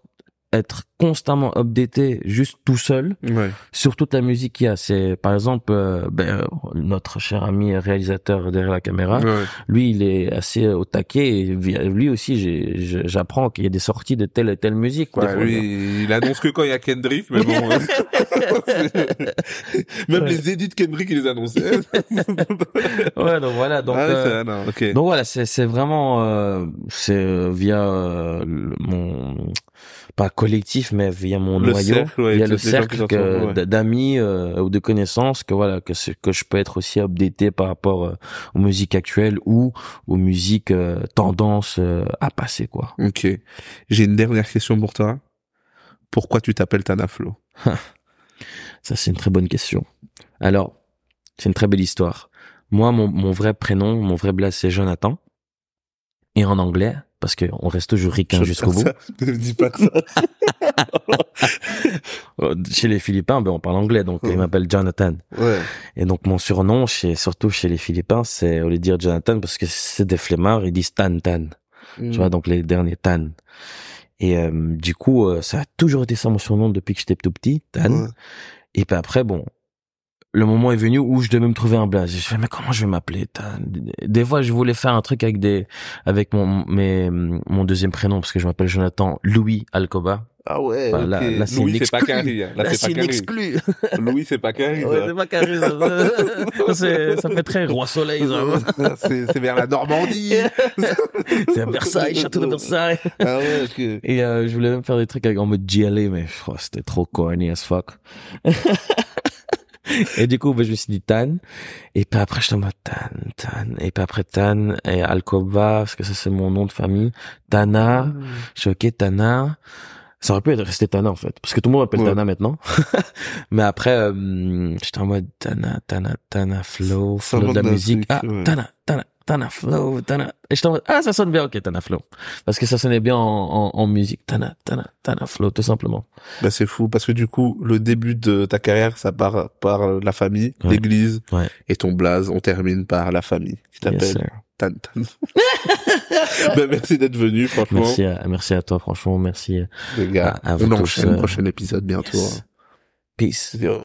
être constamment updaté juste tout seul Ouais. sur toute la musique qu'il y a. C'est, par exemple, euh, ben, euh, notre cher ami réalisateur derrière la caméra, Ouais. lui, il est assez au taquet et lui aussi, j'apprends qu'il y a des sorties de telle et telle musique. Ouais, fois. lui, il annonce que quand il y a Kendrick, mais bon. *laughs* Même Ouais. les édits de Kendrick, il les annonçait. *laughs* ouais, donc voilà, donc, ah, euh, non. Donc voilà, c'est vraiment euh, c'est euh, via euh, mon pas collectif mais via mon Le noyau, cercle, ouais, via le cercle ouais. d'amis euh, ou de connaissances que voilà que que je peux être aussi updaté par rapport euh, aux musiques actuelles ou aux musiques euh, tendances euh, à passer quoi. Ok. J'ai une dernière question pour toi. Pourquoi tu t'appelles Tanaflo *laughs* Ça c'est une très bonne question. Alors, c'est une très belle histoire. Moi mon mon vrai prénom, mon vrai blaze c'est Jonathan et en anglais parce que on reste toujours ricain jusqu'au bout. Ne me dis pas ça. *laughs* Chez les Philippins, ben on parle anglais, donc Ouais. ils m'appellent Jonathan. ouais. Et donc mon surnom, chez, surtout chez les Philippins, c'est au lieu de dire Jonathan parce que c'est des flemmards, ils disent Tan Tan. Tu vois, donc les derniers Tan. Et euh, du coup, euh, ça a toujours été ça mon surnom depuis que j'étais tout petit, Tan. Ouais. Et puis après, bon, le moment est venu où je devais me trouver un blaze. Je fais mais comment je vais m'appeler Des fois, je voulais faire un truc avec des, avec mon mes, mon deuxième prénom parce que je m'appelle Jonathan Louis Alcoba. Ah ouais. Bah, là- ok. là, c'est Louis, c'est pas hein. Là, Là, c'est exclue. *laughs* Louis, c'est pas Carrie. Ouais, ça. c'est pas carré, ça. *laughs* Ça, fait très roi soleil, ça. *laughs* c'est vers la Normandie. C'est à Versailles, château de Versailles. ah ouais, ok. Et euh, je voulais même faire des trucs avec, en mode GLA, mais oh, c'était trop corny as fuck. *laughs* et du coup, ben, je me suis dit Tan. Et puis après, j'étais en mode Tan, Tan. Et puis après Tan et Alcoba, parce que ça c'est mon nom de famille. Tana. Je suis ok, Tana. Ça aurait pu être resté Tana en fait, parce que tout le monde m'appelle Ouais. Tana maintenant. *laughs* Mais après, euh, j'étais en mode Tana, Tana, Tana, Flow, Flow de la musique. Ah, ouais. Tana, Tana, Flow, Tana. Et j'étais en mode, ah, ça sonne bien, ok, Tana, Flow. Parce que ça sonnait bien en, en, en musique. Tana, Tana, Tana, Flow, tout simplement. Bah c'est fou parce que du coup le début de ta carrière ça part par la famille, Ouais. l'église Ouais. et ton blaze on termine par la famille qui Yes, t'appelle sir. Tan Tan. *laughs* bah, merci d'être venu franchement Merci à, merci à toi, franchement, merci. les gars. à- à vous on enchaîne euh, prochain épisode bientôt. Yes. Peace. hein.